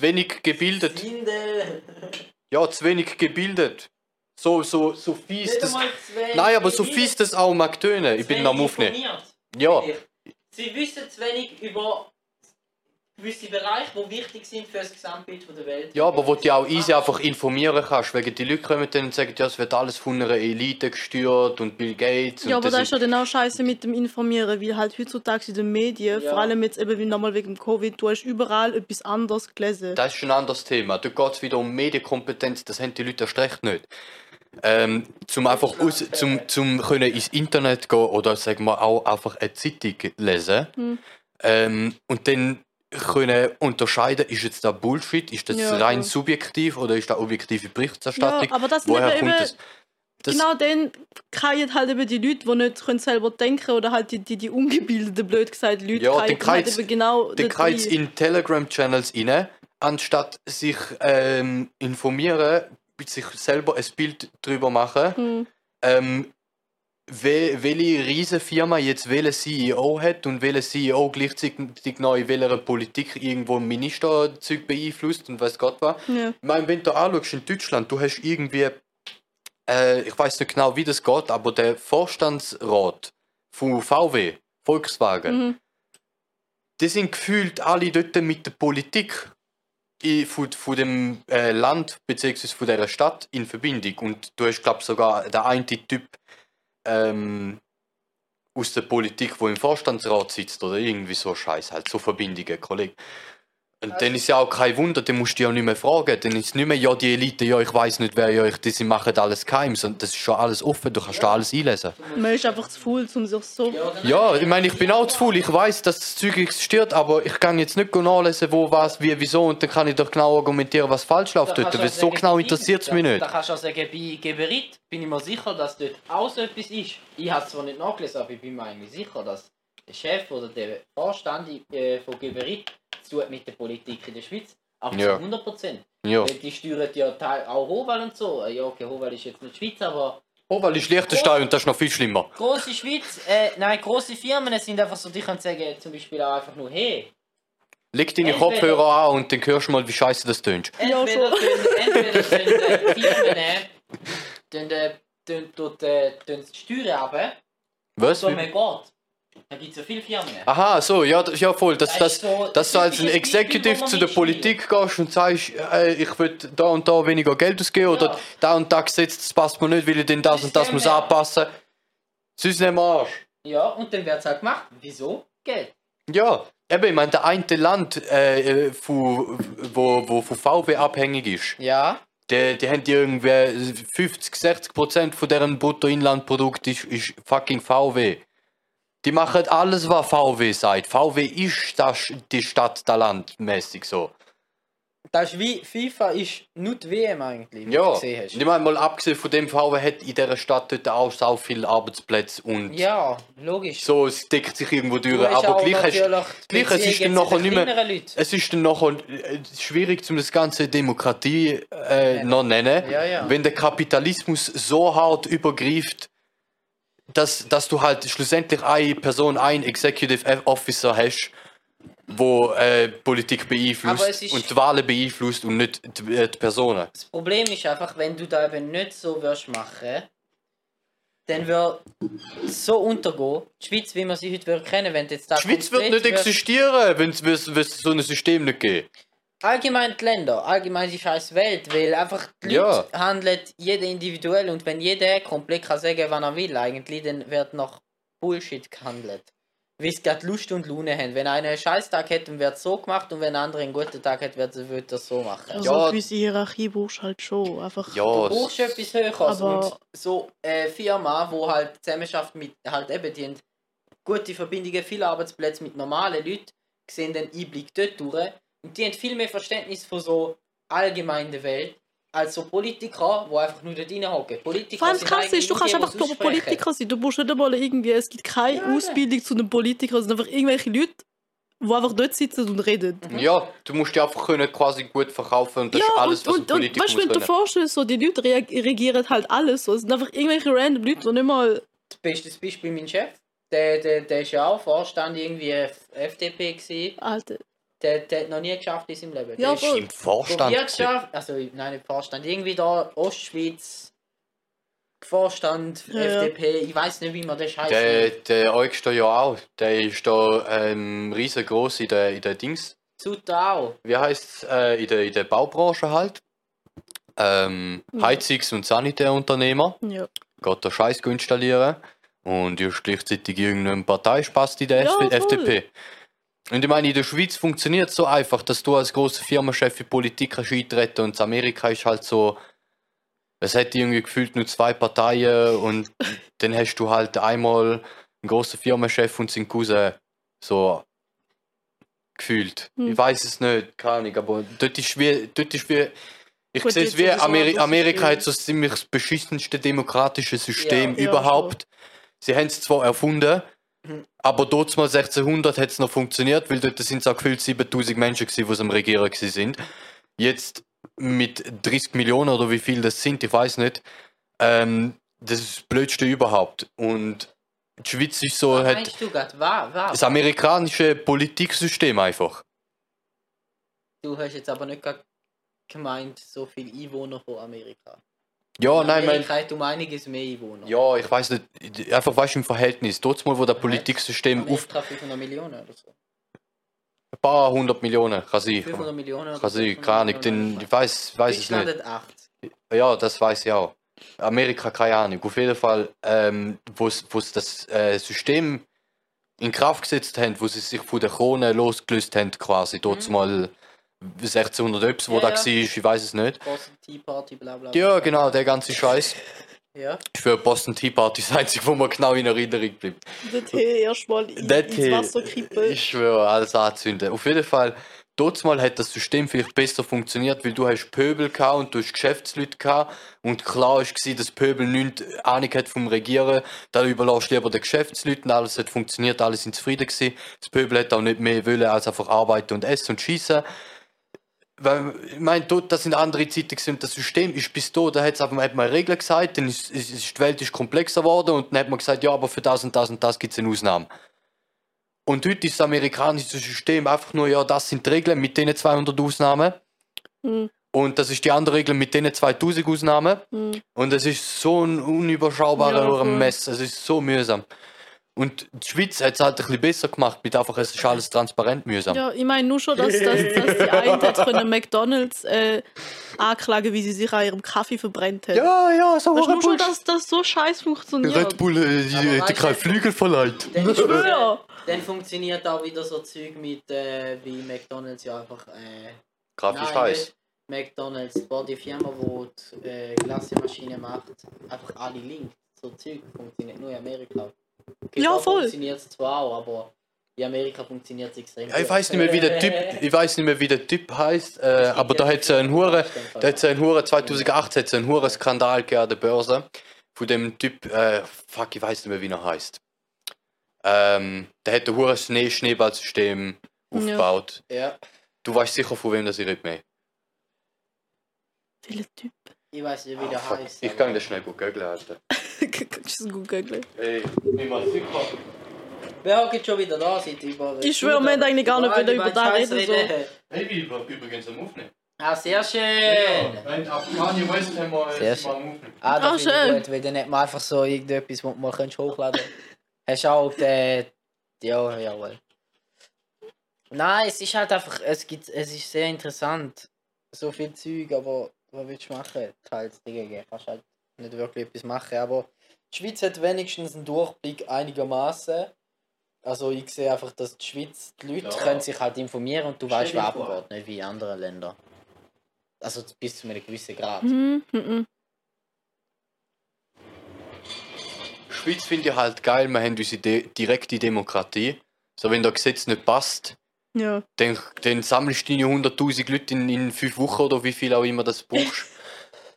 zu wenig gebildet. Ja, zu wenig gebildet. So, so, so fies das. Nein, aber so fies das auch mag tönen. Ich bin am Aufnehmen. Ja, Sie wissen zu wenig über gewisse Bereiche, die wichtig sind für das Gesamtbild der Welt. ja, aber wo du auch easy einfach informieren kannst. Wegen die Leute kommen dann und sagen, ja, es wird alles von einer Elite gesteuert und Bill Gates. Ja, und aber das da ist ja dann auch scheiße mit dem Informieren, weil halt heutzutage in den Medien, Ja. vor allem jetzt eben wie nochmal wegen Covid, du hast überall etwas anderes gelesen. Das ist ein anderes Thema. Da geht es wieder um Medienkompetenz, das haben die Leute erst recht nicht. Ähm, zum einfach aus, zum, zum können ins Internet gehen oder sagen wir auch einfach eine Zeitung lesen Hm. ähm, und dann können unterscheiden, ist jetzt da Bullshit, ist das Ja, rein voll. subjektiv oder ist da objektive Berichterstattung? Ja, aber das Woher kommt das? das genau dann kreien halt eben die Leute, die nicht können selber denken oder halt die, die, die ungebildeten, blöd gesagt, Leute Ja, kreien halt eben genau Dann rein. in Telegram-Channels rein, anstatt sich ähm, informieren, sich selber ein Bild drüber machen. Hm. ähm, wel, welche riesige Firma jetzt welchen CEO hat und welcher CEO gleichzeitig noch in welcher Politik irgendwo ein Ministerzeug beeinflusst und weiß Gott was. Ja. Ich meine, wenn du anschaust in Deutschland, du hast irgendwie, äh, ich weiß nicht genau, wie das geht, aber der Vorstandsrat von VW, Volkswagen, Mhm. die sind gefühlt alle dort mit der Politik von, von dem äh, Land bzw. von dieser Stadt in Verbindung. Und du hast, glaube sogar der eine Typ ähm, aus der Politik, wo im Vorstandsrat sitzt oder irgendwie so Scheiß, halt so Verbindungen, Kollege. Und dann ist ja auch kein Wunder, dann musst du ja nicht mehr fragen. Dann ist es nicht mehr, ja, die Elite, ja, ich weiß nicht, wer ja euch, die sie machen alles geheim, sondern das ist schon alles offen, du kannst da alles einlesen. Man ist einfach zu faul, um sich so... Ja, ich meine, ich bin auch zu faul. Ich weiß, dass das Zeug existiert, aber ich kann jetzt nicht nachlesen, wo, was, wie, wieso und dann kann ich doch genau argumentieren, was falsch läuft Da dort. Weil so genau interessiert es mich da- nicht. Da kannst du auch sagen, bei Geberit bin ich mir sicher, dass dort auch so etwas ist. Ich habe es zwar nicht nachgelesen, aber ich bin mir eigentlich sicher, dass der Chef oder der Vorstand äh, von Geberit zu tun mit der Politik in der Schweiz. Aber Ja. zu 100 Prozent. Ja. Weil Die steuern ja teil- auch Howal und so. Ja, okay, Howal ist jetzt nicht Schweiz, aber weil ich Liechtenstein und das ist noch viel schlimmer. große Schweiz, äh, nein, große Firmen sind einfach so, die können sagen, zum Beispiel auch einfach nur, hey, Leg deine Entweder- Kopfhörer an und dann hörst du mal, wie scheiße das tönt. Ja, Entweder entweder tun äh, Firmen äh, tun, äh, tun, tun, äh, tun die Steuern runter, Was? so man geht. Da gibt es ja viele Firmen. Aha, so, ja, das, ja voll. Dass, Das so dass du als ein Executive zu der. Politik gehst und sagst, äh, ich will da und da weniger Geld ausgeben oder Ja. da und da Gesetz, das passt mir nicht, weil ich denn das und das muss wäre- anpassen. Sonst nehmen wir Arsch. Ja, und dann wird es halt gemacht. Wieso? Geld. Ja, eben, ich meine, der eine Land, äh, von, wo, wo von VW abhängig ist, Ja. die, die haben irgendwie 50, 60 Prozent von deren Bruttoinlandprodukt ist, ist fucking VW. Die machen alles, was VW sagt. VW ist das, die Stadt, das Land, mäßig so. Das ist wie FIFA ist die WM eigentlich, wie Ja, du und gesehen hast. ich meine, mal abgesehen von dem, VW hat in dieser Stadt dort auch so viele Arbeitsplätze und Ja, logisch. so, es deckt sich irgendwo durch. Aber gleich, hast, gleich es ist dann nachher nicht mehr. Leuten. Es ist dann nachher äh, schwierig, um das ganze Demokratie äh, noch nennen, Ja, ja. wenn der Kapitalismus so hart übergreift, dass, dass du halt schlussendlich eine Person, ein Executive Officer hast, wo äh, Politik beeinflusst und die Wahlen beeinflusst und nicht die, äh, die Personen. Das Problem ist einfach, wenn du da eben nicht so wirst machen, dann wird so untergehen. Die Schweiz, wie man sie heute kennen, wenn jetzt da Die Schweiz wird nicht existieren, wenn es so ein System nicht gibt. Allgemein die Länder, allgemein die scheiß Welt, weil einfach die Ja. Leute handeln jeder individuell und wenn jeder komplett kann sagen, was er will eigentlich, dann wird noch Bullshit gehandelt. Wie es gerade Lust und Laune haben. Wenn einer einen Scheißtag hat, dann wird es so gemacht und wenn ein anderer einen guten Tag hat, wird er das so machen. Also Ja. gewisse Hierarchie brauchst du halt schon. Einfach. Ja, Du es- brauchst etwas Höheres Aber- und so eine Firma, wo halt zusammenarbeitet mit halt eben, die haben gute Verbindungen, viele Arbeitsplätze mit normalen Leuten, sehen den Einblick dort durch und die haben viel mehr Verständnis von so allgemein der Welt als so Politiker, die einfach nur dort reinhocken. Politiker Vor allem das eigentlich ist, du kannst einfach nur. Politiker sein. Du musst nicht einmal irgendwie, es gibt keine Ja. Ausbildung zu einem Politiker, es sind einfach irgendwelche Leute, die einfach dort sitzen und reden. ja, du musst dich einfach können quasi gut verkaufen und das ja, ist alles, und, was ein und, und Politiker weißt du, muss wenn du dir können. vorstellst, so, die Leute regieren halt alles. So. Es sind einfach irgendwelche random Leute, die nicht mal. Bestes Beispiel mein Chef. Der, der, der ist ja auch Vorstand irgendwie F FDP gewesen. Alter. Der, der hat noch nie geschafft in seinem Leben. Ja, der Ist voll. im Vorstand. gewesen. Wirtschaft, also nein, nicht Vorstand, irgendwie da Ostschweiz, Vorstand, Ja. FDP, ich weiß nicht, wie man das heißt. Der, der Eugster ja auch. Der ist da ähm, riesengroß in der, in der Dings. Sutter auch. Wie heißt äh, in, der, in der Baubranche halt? Ähm, Ja. Heizungs- und Sanitärunternehmer. Ja. Geht da Scheiß installieren. Und ist gleichzeitig irgendein Parteispast in der Ja, SP voll. Und ich meine, in der Schweiz funktioniert es so einfach, dass du als großer Firmenchef in Politik kannst eintreten und in Amerika ist halt so, es hat irgendwie gefühlt nur zwei Parteien und dann hast du halt einmal einen großen Firmenchef und seinen Cousin so gefühlt. Hm. Ich weiß es nicht, keine Ahnung, aber dort ist wie, dort ist wie ich Gut, sehe es wie Ameri Amerika hat so ziemlich das beschissenste demokratische System Ja, überhaupt. Sie haben es zwar erfunden. Aber dort mal 1600 hat es noch funktioniert, weil dort sind es auch gefühlt 7000 Menschen gewesen, die am Regieren sind. Jetzt mit 30 Millionen oder wie viel das sind, ich weiß nicht. Ähm, das ist das Blödste überhaupt. Und die Schweiz ist so, hat gerade? Was? Was? das amerikanische Politiksystem einfach. Du hast jetzt aber nicht gemeint, so viele Einwohner von Amerika. Ja, nein, mein, Amerika hat um einiges mehr Einwohner. ja, ich weiß nicht, einfach weißt du im Verhältnis. Dort mal, wo das Politiksystem auf Amerika 500 Millionen oder so. ein paar hundert Millionen kann sein. 500 Millionen oder Kann sein, 600 keine Ahnung, ich weiß, weiß es nicht. hat 80. Ja, das weiß ich auch. Amerika, keine Ahnung. Auf jeden Fall, ähm, wo sie das äh, System in Kraft gesetzt haben, wo sie sich von der Krone losgelöst haben, quasi. Dort Mhm. mal 1600 Öps, wo Ja, da ja. war, ich weiß es nicht. Boston Tea Party, bla bla. Ja, bla. genau, der ganze Scheiß. Ja. Ist für Boston Tea Party das einzige, wo mir genau in Erinnerung bleibt. Den Tee erstmal in, Der ins Tee, Wasser kippen. Ich schwöre, alles anzünden. Auf jeden Fall, dort mal hat das System vielleicht besser funktioniert, weil du hast Pöbel gehabt und du hast Geschäftsleute gehabt und klar war, dass Pöbel nichts Ahnung hat vom Regieren. Da überlässt du lieber den Geschäftsleuten, alles hat funktioniert, alle sind zufrieden gewesen. Das Pöbel hat auch nicht mehr wollen, als einfach arbeiten und essen und schießen. Weil, ich meine, dort, das sind andere Zeiten gewesen und das System ist bis da, da hat's einfach, hat man Regeln gesagt, dann ist, ist, ist die Welt ist komplexer geworden und dann hat man gesagt, ja, aber für das und das und das gibt es eine Ausnahme. Und heute ist das amerikanische System einfach nur, ja, das sind die Regeln mit denen 200 Ausnahmen Hm, und das ist die andere Regel mit denen 2000 Ausnahmen hm. und es ist so ein unüberschaubarer Ja. Mess, es ist so mühsam. Und die Schweiz hat es halt ein bisschen besser gemacht, mit einfach, es ist alles transparent mühsam. Ja, ich meine nur schon, dass, dass, dass die eine hat können McDonalds äh, anklagen, wie sie sich an ihrem Kaffee verbrennt hat. Ja, ja, so Weißt nur schon, dass das so scheiß funktioniert? Red Bull äh, die weißt keine Flügel verleiht. Dann, Ich schwöre. dann funktioniert auch wieder so Zeug mit, äh, wie McDonalds ja einfach. Äh, Scheiß. nicht McDonalds, boah, die Firma, die die äh, Glassemaschine macht, einfach alle linkt. So Zeug funktioniert nur in Amerika. Ja, voll. funktioniert es zwar auch, aber in Amerika funktioniert es extrem Ja, ich gut. weiß nicht mehr, wie der Typ, ich weiß nicht mehr, wie der Typ heißt, äh, aber da hat es einen Hure, da hat es einen Hure 2008 hat es einen Hure Skandal gegeben an der Börse von dem Typ, äh, fuck, ich weiß nicht mehr, wie er heißt. Ähm, der hat ein Hure Schnee Schneeballsystem aufgebaut. Ja, Du weißt sicher, von wem das ich rede mehr. Welcher Typ? ich weiß nicht, wie Ah, der fuck. heißt. Ich kann das schnell gut googeln, Alter. Kannst du es gut googeln? Ey, ich mal sicher. Wer hockt schon wieder da seit über. Ich schwöre, wir haben eigentlich gar nicht wieder über das reden, so. Hey, bin übrigens am Aufnehmen. Ah, sehr schön! Wenn ab Kanye West haben wir Sehr Aufnehmen. Ah, Ah, das finde schön. ich gut, weil dann hat man einfach so irgendetwas, was man kannst hochladen Hast du auch den... Ja, jawohl. Nein, es ist halt einfach, es gibt, es ist sehr interessant. So viel Zeug, aber was willst du machen? Teils dagegen kannst halt nicht wirklich etwas machen, aber die Schweiz hat wenigstens einen Durchblick einigermaßen. Also ich sehe einfach, dass die Schweiz, die Leute Ja. können sich halt informieren und du Stell weißt, was abgeht, nicht wie in anderen Ländern. Also bis zu einem gewissen Grad. Hm, hm, hm. Schweiz finde ich halt geil, wir haben unsere de direkte Demokratie. So, wenn das Gesetz nicht passt, Ja. dann, dann sammelst du deine 100.000 Leute in, in fünf Wochen oder wie viel auch immer das brauchst.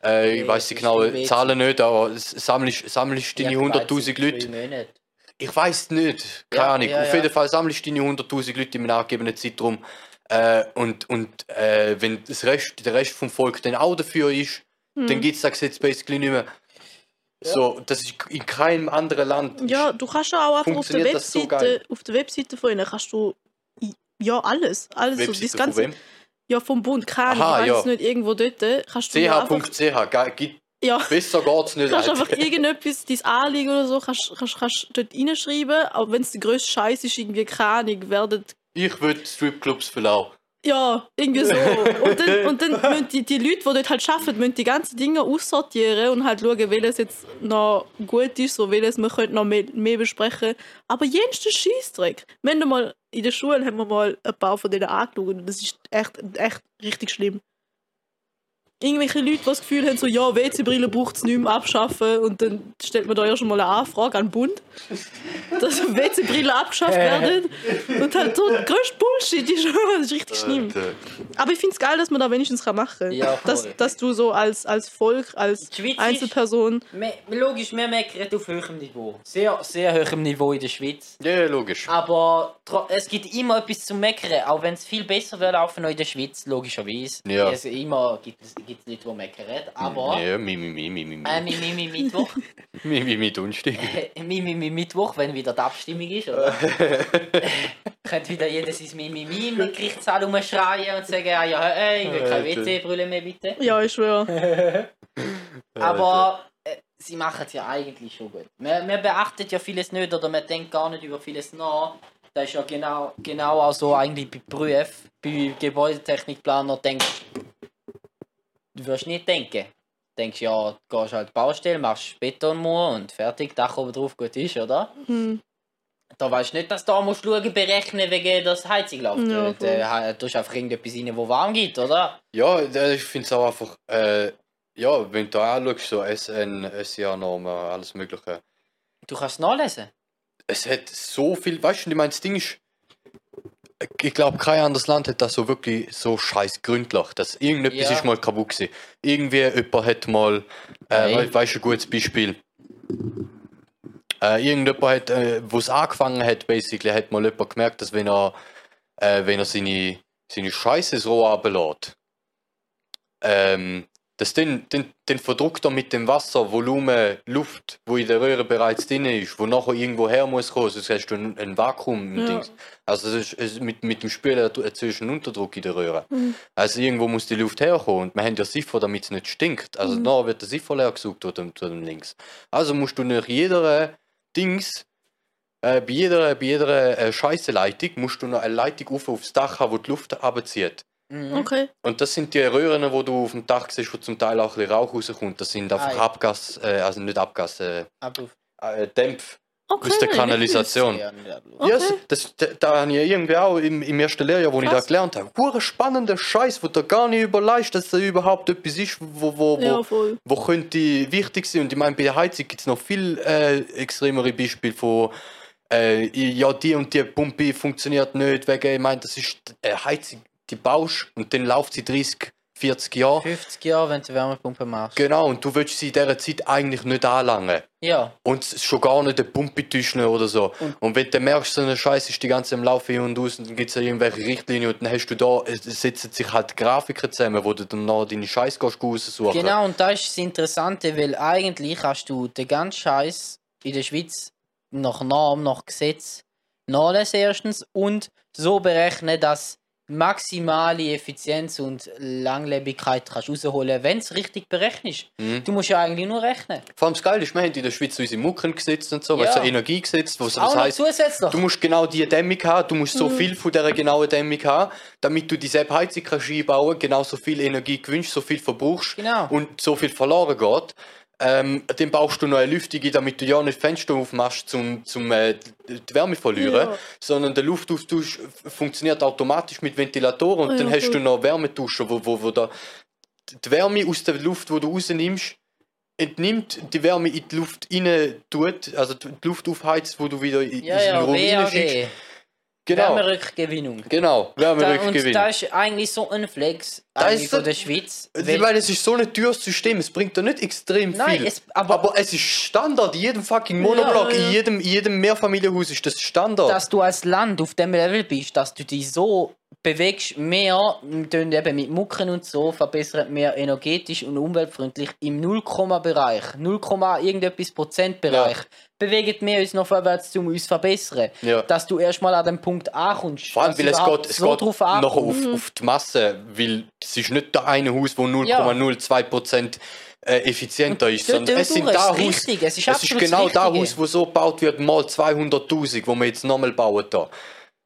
Äh, ich Nee, weiß die genauen Zahlen nicht, aber sammelst, sammelst deine Ja, 100.000 drei Leute. Monate. Ich weiß nicht, keine Ja, Ahnung. ja, Auf ja. jeden Fall sammelst du deine 100.000 Leute im angegebenen Zeitraum. Äh, und und äh, wenn das Rest, der Rest vom Volk dann auch dafür ist, Hm. dann gibt es das Gesetz basically nicht mehr. So, das ist in keinem anderen Land. Ja, du kannst ja auch einfach auf der so Webseite, geil? auf der Webseite von ihnen kannst du ja, alles. alles so, das Webseite von ganze, wem? Ja, vom Bund, keine Aha, ich ja. es nicht, irgendwo dort, kannst du nur einfach, ch.ch, gibt- ja, besser geht's nicht. kannst einfach irgendetwas, dein Anliegen oder so, kannst, kannst, kannst dort reinschreiben, auch wenn es der grösste Scheiß ist, irgendwie, keine Ahnung, werden Ich würde Stripclubs verlassen. Ja, irgendwie so. Und dann, und dann müssen die, die Leute, die dort halt arbeiten, müssen die ganzen Dinge aussortieren und halt schauen, welches jetzt noch gut ist, so welches wir könnten noch mehr, mehr besprechen. Aber jenster Scheißdreck. Wir haben mal in der Schule haben wir mal ein paar von denen angeschaut und das ist echt, echt richtig schlimm. Irgendwelche Leute, die das Gefühl haben, so, ja, WC-Brille braucht es nicht mehr abschaffen und dann stellt man da ja schon mal eine Anfrage an den Bund, dass WC-Brillen abgeschafft werden. Und halt so, der größte Bullshit ist, das ist richtig schlimm. Alter. Aber ich finde es geil, dass man da wenigstens kann machen kann. Ja, dass, dass du so als, als Volk, als Einzelperson. Me- Logisch, wir meckern auf höherem Niveau. Sehr, sehr hohem Niveau in der Schweiz. Ja, logisch. Aber es gibt immer etwas zu meckern, auch wenn es viel besser wäre laufen in der Schweiz, logischerweise. Ja. Also immer gibt es gibt Leute, die meckern. Aber Ja, mi, mi, mi, mi, mi, äh, mi. mi, mi, mi, Mittwoch, wenn wieder die Abstimmung ist, oder? Könnte wieder jeder sein Mi, mi, mi im Gerichtssaal rumschreien und sagen, ah, ja, hey, ich will keine Alter. WC-Brille mehr, bitte. Ja, ich schwöre. Aber äh, sie machen es ja eigentlich schon gut. Man, man beachtet ja vieles nicht oder man denkt gar nicht über vieles nach. Das ist ja genau, genau auch so eigentlich bei Berufen, bei Gebäudetechnikplaner denkst du wirst nicht denken. Du denkst ja, du gehst halt Baustelle, machst Betonmauer und fertig, Dach oben drauf, gut ist, oder? Hm. Da weißt du nicht, dass du da musst schauen, berechnen, wegen das Heizung läuft. Ja, da äh, tust du einfach irgendetwas rein, wo warm gibt, oder? Ja, äh, ich finde es auch einfach, äh, ja, wenn du anschaust, so SN, SIA-Normen, alles Mögliche. Du kannst es nachlesen. Es hat so viel, weißt du, ich meine, das Ding ist, ich glaube, kein anderes Land hat das so wirklich so scheiß gründlich, dass irgendetwas Ja. ist mal kaputt gewesen. Irgendwie jemand hat mal, äh, we weißt du, ein gutes Beispiel. Äh, irgendjemand hat, äh, wo es angefangen hat, basically, hat mal jemand gemerkt, dass wenn er, äh, wenn er seine, seine Scheiße Rohr runterlässt, ähm, dass dann, dann, dann verdruckt er mit dem Wasser Volumen Luft, wo in der Röhre bereits drin ist, wo nachher irgendwo her muss kommen, sonst hast du ein, ein Vakuum. Ja. Also es ist, es, mit, mit dem Spülen du einen Unterdruck in der Röhre. Mhm. Also irgendwo muss die Luft herkommen und wir haben ja Siffer, damit es nicht stinkt. Also Mhm. nachher wird der Siffer leer gesucht oder zu dem links. Also musst du nach jeder Dings äh, bei jeder, bei jeder äh, Scheiße-Leitung musst du noch eine Leitung auf aufs Dach haben, wo die Luft abzieht. Mhm. Okay. Und das sind die Röhren, wo du auf dem Dach siehst, wo zum Teil auch ein Rauch rauskommt. Das sind einfach Ah, ja. Abgas, äh, also nicht Abgas, äh, Abruf. äh, Dämpf Okay. aus der Kanalisation. Ja. Okay. Yes, das, da, da habe ich irgendwie auch im, im ersten Lehrjahr, wo ich Krass. da gelernt habe, hure spannender Scheiß, wo du gar nicht überlegst, dass da überhaupt etwas ist, wo, wo, wo, Ja, wo könnte wichtig sein. Und ich meine, bei der Heizung gibt es noch viel äh, extremere Beispiele von äh, ja, die und die Pumpe funktioniert nicht, wegen, ich meine, das ist eine Heizung, die baust und dann läuft sie 30, 40 Jahre. 50 Jahre, wenn du Wärmepumpe machst. Genau, und du willst sie in dieser Zeit eigentlich nicht anlangen. Ja, Und schon gar nicht eine Pumpe tüscheln oder so. Und- Und, wenn du merkst, so eine Scheiße ist die ganze im Laufe hin und aus und dann gibt es ja irgendwelche Richtlinien und dann hast du da, es setzen sich halt Grafiken zusammen, wo du dann noch deine Scheiße raussuchen. genau, und das ist das Interessante, weil eigentlich hast du den ganzen Scheiß in der Schweiz nach Norm, nach Gesetz nachlesen erstens und so berechnen, dass maximale Effizienz und Langlebigkeit kannst rausholen, wenn es richtig berechnest. Mhm. Du musst ja eigentlich nur rechnen. Vor allem das Geile ist, wir haben in der Schweiz unsere Mucken gesetzt und so, Ja. weißt du, Energiegesetz, was das heisst, zusätzlich. du musst genau diese Dämmung haben, du musst so Mhm. viel von dieser genauen Dämmung haben, damit du diese Heizung kannst einbauen, genauso viel Energie gewinnst, so viel verbrauchst Genau. und so viel verloren geht. Ähm, dann brauchst du noch eine Lüftige, damit du ja nicht Fenster aufmachst, zum, zum äh, die Wärme verlieren, Ja. sondern der Luftaustausch funktioniert automatisch mit Ventilatoren und Ja, dann hast du noch Wärmetuschen, wo, wo, wo da die Wärme aus der Luft, wo du rausnimmst, entnimmt die Wärme in die Luft rein tut, also die Luft aufheizt, wo du wieder in, ja, in den ja, Raum reinschickst. Genau, Wärmerückgewinnung. genau, Da, und das ist eigentlich so ein Flex Da eigentlich ist von so- der Schweiz. Ich weil- meine, es ist so ein teures System, es bringt da nicht extrem Nein, viel. es- aber- aber, es ist Standard, in jedem fucking Monoblock, Ja, ja. in jedem, in jedem Mehrfamilienhaus ist das Standard. dass du als Land auf dem Level bist, dass du dich so bewegst mehr, tun eben mit Mucken und so, verbessert mehr energetisch und umweltfreundlich im 0,-Bereich, 0, irgendetwas Prozent Bereich, bewegen wir uns noch vorwärts, um uns zu verbessern. Ja. Dass du erstmal an dem Punkt ankommst. Vor allem, weil es geht, es so geht drauf ankommt. auf, auf die Masse, weil es ist nicht der eine Haus, wo 0,02% äh, effizienter ist, sondern es sind da Haus, es ist es ist genau da. Haus, wo so gebaut wird, mal 200'000, wo wir jetzt nochmal bauen da.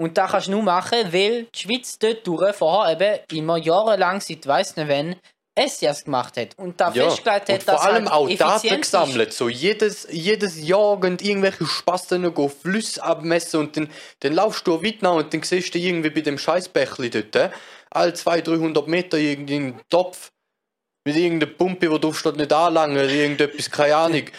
Und das kannst du nur machen, weil die Schweiz dort durch vorher eben immer jahrelang, seit weiss nicht wann, SIAS gemacht hat. Und da Ja. festgelegt hat, Und vor dass allem halt auch Daten gesammelt. So jedes, jedes Jahr gehen irgendwelche Spasten gehen Flüsse abmessen und dann, dann laufst du weiter und dann siehst du irgendwie bei dem Scheißbächli dort, äh, alle 200, 300 Meter irgendeinen Topf mit irgendeiner Pumpe, wo du steht nicht anlangen, oder irgendetwas, keine Ahnung.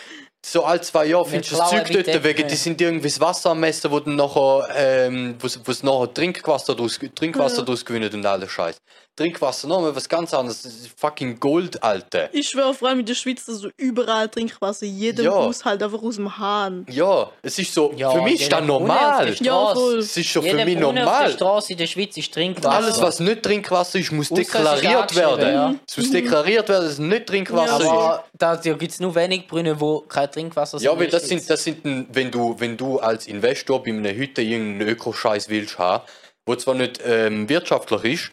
So alle zwei Jahre findest du das Zeug dort, wegen die sind irgendwie das Wasser am Messen, wo dann nachher, ähm, wo es nachher Trinkwasser draus, Trinkwasser Ja. draus gewinnen und alles Scheiß. Trinkwasser, nochmal was ganz anderes, das ist fucking Gold, Alter. Ich schwöre, vor allem in der Schweiz, dass du überall Trinkwasser, in jedem Ja. Haushalt einfach aus dem Hahn. Ja, es ist so, Ja, für mich ist das normal. Ja, voll. Es ist schon Jeder für mich Brunnen auf der normal. Straße in der Schweiz ist Trinkwasser. Alles, was nicht Trinkwasser ist, muss Ausser ist deklariert angeschrieben, werden. ja. Es muss deklariert werden, dass es nicht Trinkwasser ist. Aber da, da gibt es nur wenig Brunnen, wo kein Trinkwasser Ja, sind weil in der das sind, das sind, wenn du, wenn du als Investor bei einer Hütte irgendeinen Ökoscheiß willst haben, wo zwar nicht ähm, wirtschaftlich ist,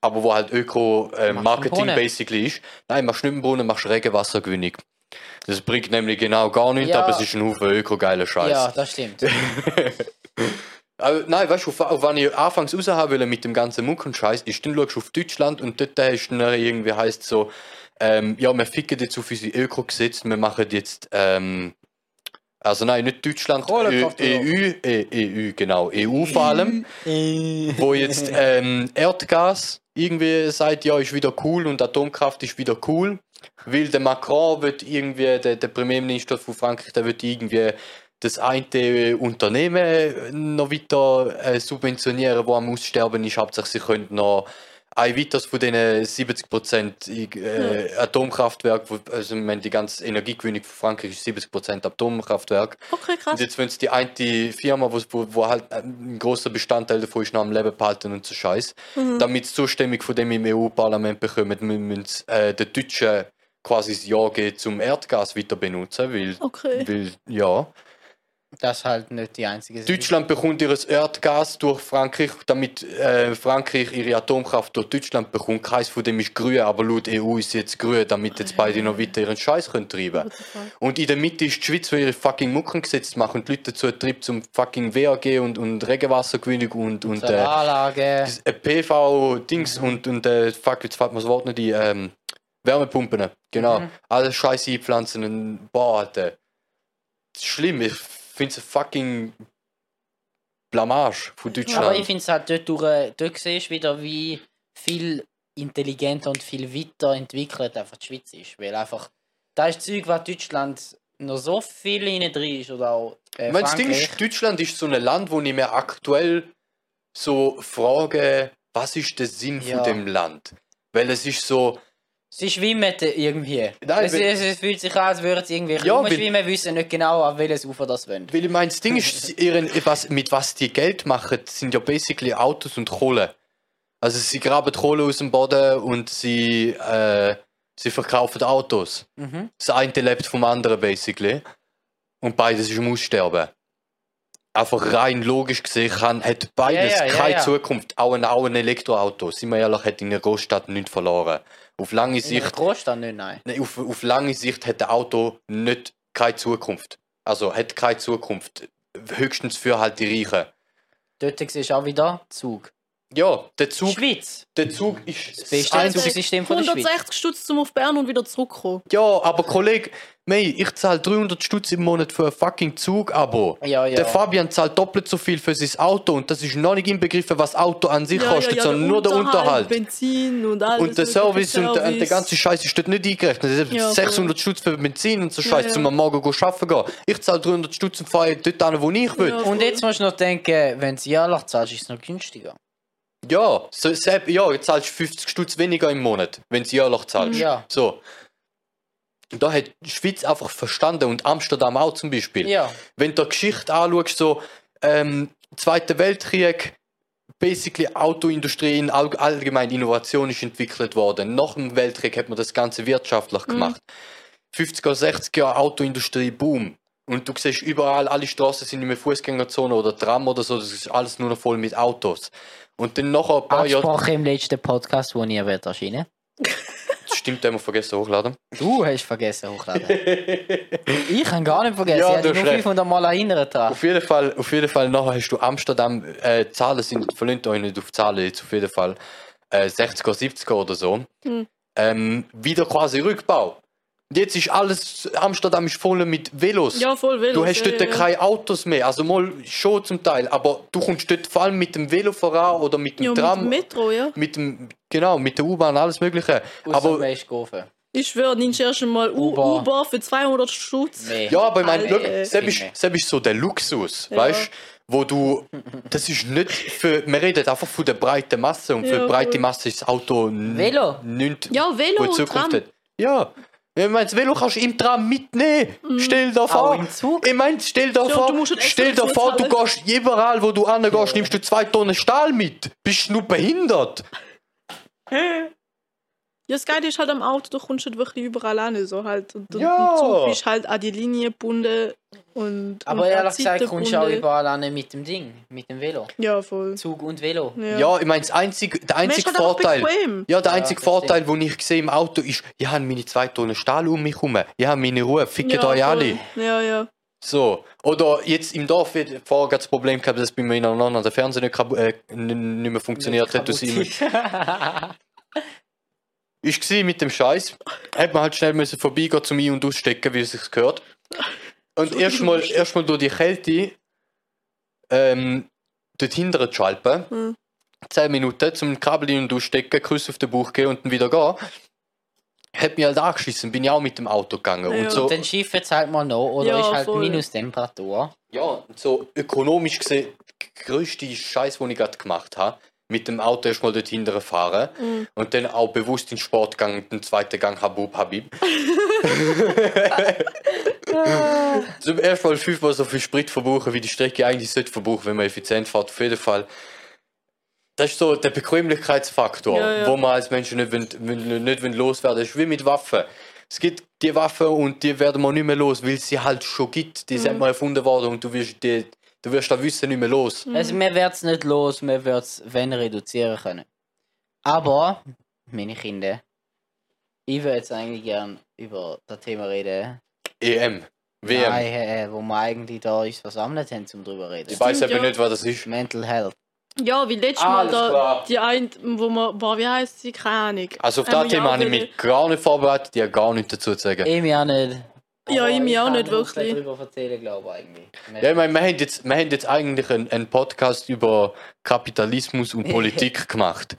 aber wo halt Öko-Marketing Brunnen. basically ist. Nein, machst Brunnen, machst Regenwassergewinnung. Das bringt nämlich genau gar nichts, Ja. aber es ist ein Haufen öko-geiler Scheiß. Ja, das stimmt. Nein, weißt du, auf, wann ich anfangs raus haben will mit dem ganzen Muckenscheiß, ist dann schaust du auf Deutschland und dort hast du dann irgendwie heißt so, ähm, ja, wir ficken jetzt auf unsere Öko-Gesetze, wir machen jetzt, ähm, also nein, nicht Deutschland. EU, äh, EU, genau, EU vor allem, wo jetzt ähm, Erdgas irgendwie sagt, ja, ist wieder cool und Atomkraft ist wieder cool, weil der Macron wird irgendwie, der, der Premierminister von Frankreich, der wird irgendwie das eine Unternehmen noch weiter äh, subventionieren, wo am Aussterben ist. Hauptsächlich sie können noch ein weiteres von diesen 70% äh, Atomkraftwerk, wo, also ich meine, die ganze Energiegewinnung von Frankreich ist 70% Atomkraftwerk. Okay, Und krass. jetzt wenn es die eine Firma, wo, wo, halt ein großer Bestandteil davon ist, noch am Leben behalten und so Scheiß, damit sie Zustimmung von dem im EU-Parlament bekommen, müssen müssen, äh, den Deutschen quasi das Ja geben, zum Erdgas weiter benutzen, weil, Okay. weil ja. Das ist halt nicht die einzige Deutschland bekommt ihr Erdgas durch Frankreich, damit äh, Frankreich ihre Atomkraft durch Deutschland bekommt. Keins von dem ist grün, aber laut EU ist jetzt grün, damit jetzt beide noch weiter ihren Scheiß können treiben? Und in der Mitte ist die Schweiz, wo ihre fucking Mucken gesetzt machen und die Leute dazu treibt zum fucking WAG und, und Regenwassergewinnung und, und äh, das, äh, PV-Dings und, und äh, fuck, jetzt fällt mir das Wort nicht die ähm, Wärmepumpen. Genau. Mhm. Alles Scheiße einpflanzen und boah, Alter. Das ist schlimm. Ich finde es ein fucking Blamage von Deutschland. Aber ich finde es halt dort, durch, dort siehst du wieder, wie viel intelligenter und viel weiter entwickelt einfach die Schweiz ist. Weil einfach, da ist Zeug, was Deutschland noch so viel hinein drin ist oder auch äh, das Ding ist, Deutschland ist so ein Land, wo ich mir aktuell so frage, was ist der Sinn Ja. von dem Land? Weil es ist so, Sie schwimmen irgendwie. Nein, es, es, es fühlt sich an, als würden sie irgendwie Ja, rumschwimmen, wissen nicht genau, auf welches Ufer das wollen. Weil ich meine, das Ding ist, ihren, was, mit was die Geld machen, sind ja basically Autos und Kohle. Also sie graben Kohle aus dem Boden und sie, äh, sie verkaufen Autos. Mhm. Das eine lebt vom anderen basically. Und beides ist im Aussterben. Einfach rein logisch gesehen kann, hat beides Ja, ja, keine. Zukunft. Auch ein, auch ein Elektroauto, sind wir ehrlich, hat in einer Großstadt nichts verloren. Auf lange Sicht Großstadt nicht, nein. Nein, auf, auf lange Sicht hat der Auto nicht keine Zukunft. Also hat keine Zukunft. Höchstens für halt die Reichen. Dort du auch wieder Zug. Ja, der Zug, Schweiz. der Zug ist Das beste einzige- Zugsystem von der Schweiz. 160 Stutz zum auf Bern und wieder zurückkommen. Ja, aber Kollege, mei, ich zahle 300 Stutz im Monat für ein fucking Zug-Abo. Ja, ja. Der Fabian zahlt doppelt so viel für sein Auto und das ist noch nicht inbegriffen, was das Auto an sich kostet, sondern nur der Unterhalt. Benzin und alles. Und der Service und, der- und der ganze Scheiß ist dort nicht eingerechnet. Ja, voll. 600 Stutz für Benzin und so Scheiß, ja. zum am Morgen go arbeiten gehen. Ich zahle 300 Stutz und fahre dort hin, wo ich will. Ja. Und jetzt musst du noch denken, wenn du jährlich zahlst, ist es noch günstiger. Ja, so, selbst, ja, jetzt zahlst du 50 Stutz weniger im Monat, wenn du jährlich zahlst. Ja. So. Und da hat die Schweiz einfach verstanden und Amsterdam auch zum Beispiel. Ja. Wenn du die Geschichte anschaust, so ähm, Zweiter Weltkrieg, basically Autoindustrie in all, allgemein Innovation ist entwickelt worden. Nach dem Weltkrieg hat man das Ganze wirtschaftlich gemacht. 50er, 60er Autoindustrie, Boom. Und du siehst überall, alle Straßen sind nicht mehr Fußgängerzone oder Tram oder so, das ist alles nur noch voll mit Autos. Und dann nach ein paar Jahren, Ansprache im letzten Podcast, wo nie wird erschienen. stimmt, haben wir vergessen hochladen. Du hast vergessen hochladen. ich habe gar nicht vergessen. Ja, ich habe du dich nur hast recht. 500 Mal erinnert. Auf jeden Fall, auf jeden Fall nachher hast du Amsterdam, äh, Zahlen sind, verlinkt euch nicht auf Zahlen, jetzt auf jeden Fall äh, 60er, 70er oder so. Hm. Ähm, wieder quasi Rückbau. Und jetzt ist alles, Amsterdam ist voll mit Velos. Ja, voll Velos. Du hast ja, dort ja, ja. keine Autos mehr, also mal schon zum Teil, aber du kommst dort vor allem mit dem Velo voran oder mit dem Ja, mit Tram, dem Metro, ja. mit dem, genau, mit der U-Bahn, alles mögliche. Ausser Aber, du. Ich schwöre, nimmst erst einmal U- Uber. Uber für 200 Stutz. Nee. ja, aber ich meine, das ist, so der Luxus, Ja. weißt wo du, das ist nicht für, wir reden einfach von der breiten Masse und für Ja, die breite. Masse ist das Auto Velo. nicht, Ja, Velo wo die und Zukunft Tram. hat. Ja. Ich meine, das Velo kannst du im Tram mitnehmen. Stell dir vor. Ich meine, stell dir Ja, vor, du stell dir vor, du gehst überall, wo du angehst, nimmst du zwei Tonnen Stahl mit. Bist du nur behindert? Ja, das Geile ist halt am Auto, du kommst halt wirklich überall an, so halt. Und, und Ja. im Zug bist halt an die Linie gebunden und Aber und ehrlich gesagt, kommst du auch überall an mit dem Ding, mit dem Velo. Ja, voll. Zug und Velo. Ja. Ja, ich meine, das einzige, der ist einzige halt Vorteil. Ja, der Ja, einzige Vorteil, den ich sehe im Auto, ist, ich habe meine zwei Tonnen Stahl um mich herum. Ich habe meine Ruhe. Fickt ja, euch alle. Ja, ja. So. Oder jetzt im Dorf, vorher gerade das Problem gehabt, dass bei mir ineinander der Fernseher nicht, äh, nicht mehr funktioniert hat. Ich war mit dem Scheiß, hat man halt schnell müssen vorbeigehen zum Ein- und Ausstecken, wie es sich gehört. Und erstmal erst mal durch die Kälte ähm, dort hinten schalten. Hm. 10 Minuten zum Kabel ein- und ausstecken, Kuss auf den Bauch gehen und dann wieder gehen. Hat mich halt angeschissen, bin ich auch mit dem Auto gegangen. Ja. Und so, Dann schifft es halt mal noch, oder Ja, ist halt voll. Minustemperatur. ja, und so ökonomisch gesehen, der grösste Scheiß, den ich gerade gemacht habe, mit dem Auto erstmal dort hinten fahren Mhm. und dann auch bewusst in den Sport gegangen und den zweiten Gang Habub Habib. Zum ersten Mal fünfmal so viel Sprit verbrauchen, wie die Strecke eigentlich sollte verbrauchen, wenn man effizient fährt. Auf jeden Fall. Das ist so der Bequemlichkeitsfaktor, Ja, ja. wo man als Menschen nicht, wollen- nicht wollen loswerden Das ist wie mit Waffen. Es gibt die Waffen und die werden wir nicht mehr los, weil es sie halt schon gibt. Die Mhm. sind mal erfunden worden und du wirst, die, du wirst das Wissen nicht mehr los. Also, wir werden es nicht los, wir werden es, wenn, reduzieren können. Aber, meine Kinder, ich würde jetzt eigentlich gern über das Thema reden. EM, WM. Nein, äh, wo wir eigentlich da uns versammelt haben, um drüber reden. Ich weiß aber ja. nicht, was das ist. Mental Health. Ja, wie letztes Mal Alles da, klar. die ein, wo man, boah, wie heißt sie? Keine Ahnung. Also auf Haben das Thema auch habe ich mich gar nicht vorbereitet, habe gar nichts dazu zu sagen. Ich mich auch nicht. Ja, ich mich auch nicht wirklich. darüber erzählen, glaube ich, eigentlich. Ja, ich meine, wir haben jetzt, wir haben jetzt eigentlich einen, einen Podcast über Kapitalismus und Politik gemacht,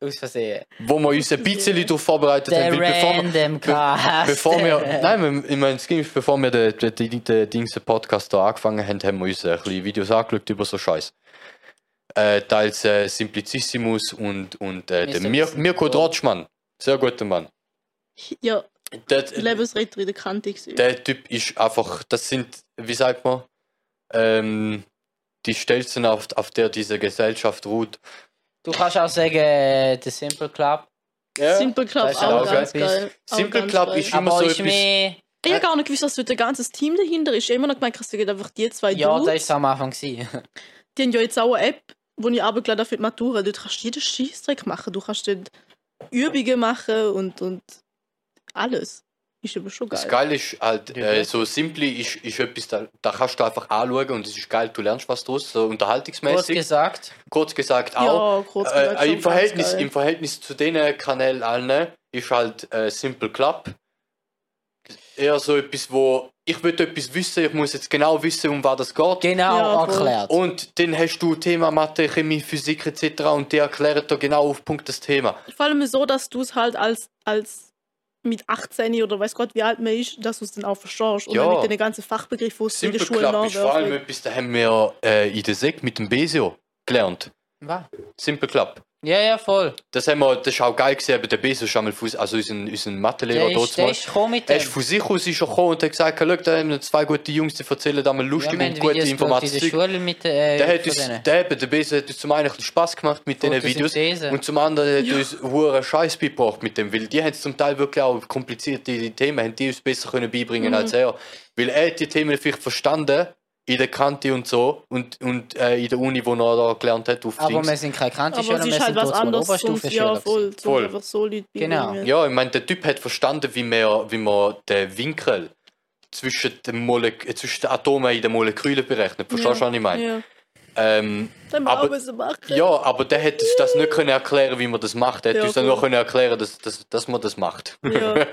Aus Versehen. wo wir uns ein bisschen darauf vorbereitet Der haben. weil Bevor wir, Random Cast. bevor wir, nein, ich meine, es ging, bevor wir den, den, den, den Dings den Podcast da angefangen haben, haben wir uns ein bisschen Videos angeschaut über so Scheiß. Äh, teils äh, Simplicissimus und, und äh, der Mr. Mir. Mirko Drotschmann. Sehr guter Mann. Ja, Der, Lebensretter in der Kante. gewesen. der Typ ist einfach, das sind, wie sagt man, ähm, die Stelzen, auf, auf der diese Gesellschaft ruht. Du kannst auch sagen, äh, der Simple Club. Simple Club Das ist auch auch ganz geil. geil. Simple ganz Club geil. ist immer Aber so ist etwas. mehr... Ich habe gar nicht gewusst, dass dort ein ganzes Team dahinter ist. Ich habe immer noch gemeint, dass es einfach die zwei Ja, Dudes. das war am Anfang. Die haben ja jetzt auch eine App, wo ich abgeladen habe für die Matura. Dort kannst du jeden Scheißdreck machen. Du kannst dort Übungen machen und, und alles. Ist aber schon geil. Das Geile ist halt, äh, so Simply ist, ist etwas, da, da kannst du einfach anschauen und es ist geil, du lernst was draus, so Kurz unterhaltungsmäßig. gesagt, Kurz gesagt auch. Ja, kurz gesagt, Äh, schon im, Verhältnis. Im Verhältnis zu den Kanälen allen ist halt äh, Simple Club eher so etwas, wo ich will etwas wissen, ich muss jetzt genau wissen, um was das geht. genau Ja, erklärt. Und dann hast du Thema Mathe, Chemie, Physik etc. und die erklären da genau auf Punkt das Thema. Vor allem so, dass du es halt als, als mit 18 oder weiß Gott, wie alt man ist, dass du es dann auch verstehst. Und Ja. mit den ganzen Fachbegriffen, die es in Simple der Schule Club ist vor allem nachwerfen. etwas, da haben wir äh, in der Sek mit dem Besio gelernt. Was? Simple Club. Ja, ja, voll. Das, haben wir, das ist auch geil gesehen, aber der Beso ist einmal Fuß, also unser, unser Mathelehrer dort mit Er ist von sich aus ist er gekommen und hat gesagt, schau, da haben wir zwei gute Jungs, die erzählen da mal Ja, lustige haben und gute in Informationen. Mit äh, Der hat uns, denen. der, der Bese hat uns zum einen ein Spaß gemacht mit diesen Videos und zum anderen hat uns hure Scheiß beigebracht mit dem, weil die haben zum Teil wirklich auch komplizierte Themen, haben die uns besser können beibringen Mhm. als er. Weil er hat die Themen vielleicht verstanden in der Kante und so und, und äh, in der Uni, wo er da gelernt hat auf Aber Dings. wir sind keine es wir ist halt sind was trotzdem anderes. Oberstufenschüler. ja, voll. So Voll. einfach so Leute Genau. Ja, ich meine, der Typ hat verstanden, wie man, wie man den Winkel zwischen den, Molek äh, zwischen den Atomen in den Molekülen berechnet. Verstehst du, was ich meine? Ja. Ähm, Dann Aber- auch was machen. ja, aber der hätte uns das nicht können erklären, wie man das macht. Er hätte Ja, uns dann nur können erklären, dass, dass, dass man das macht. Ja.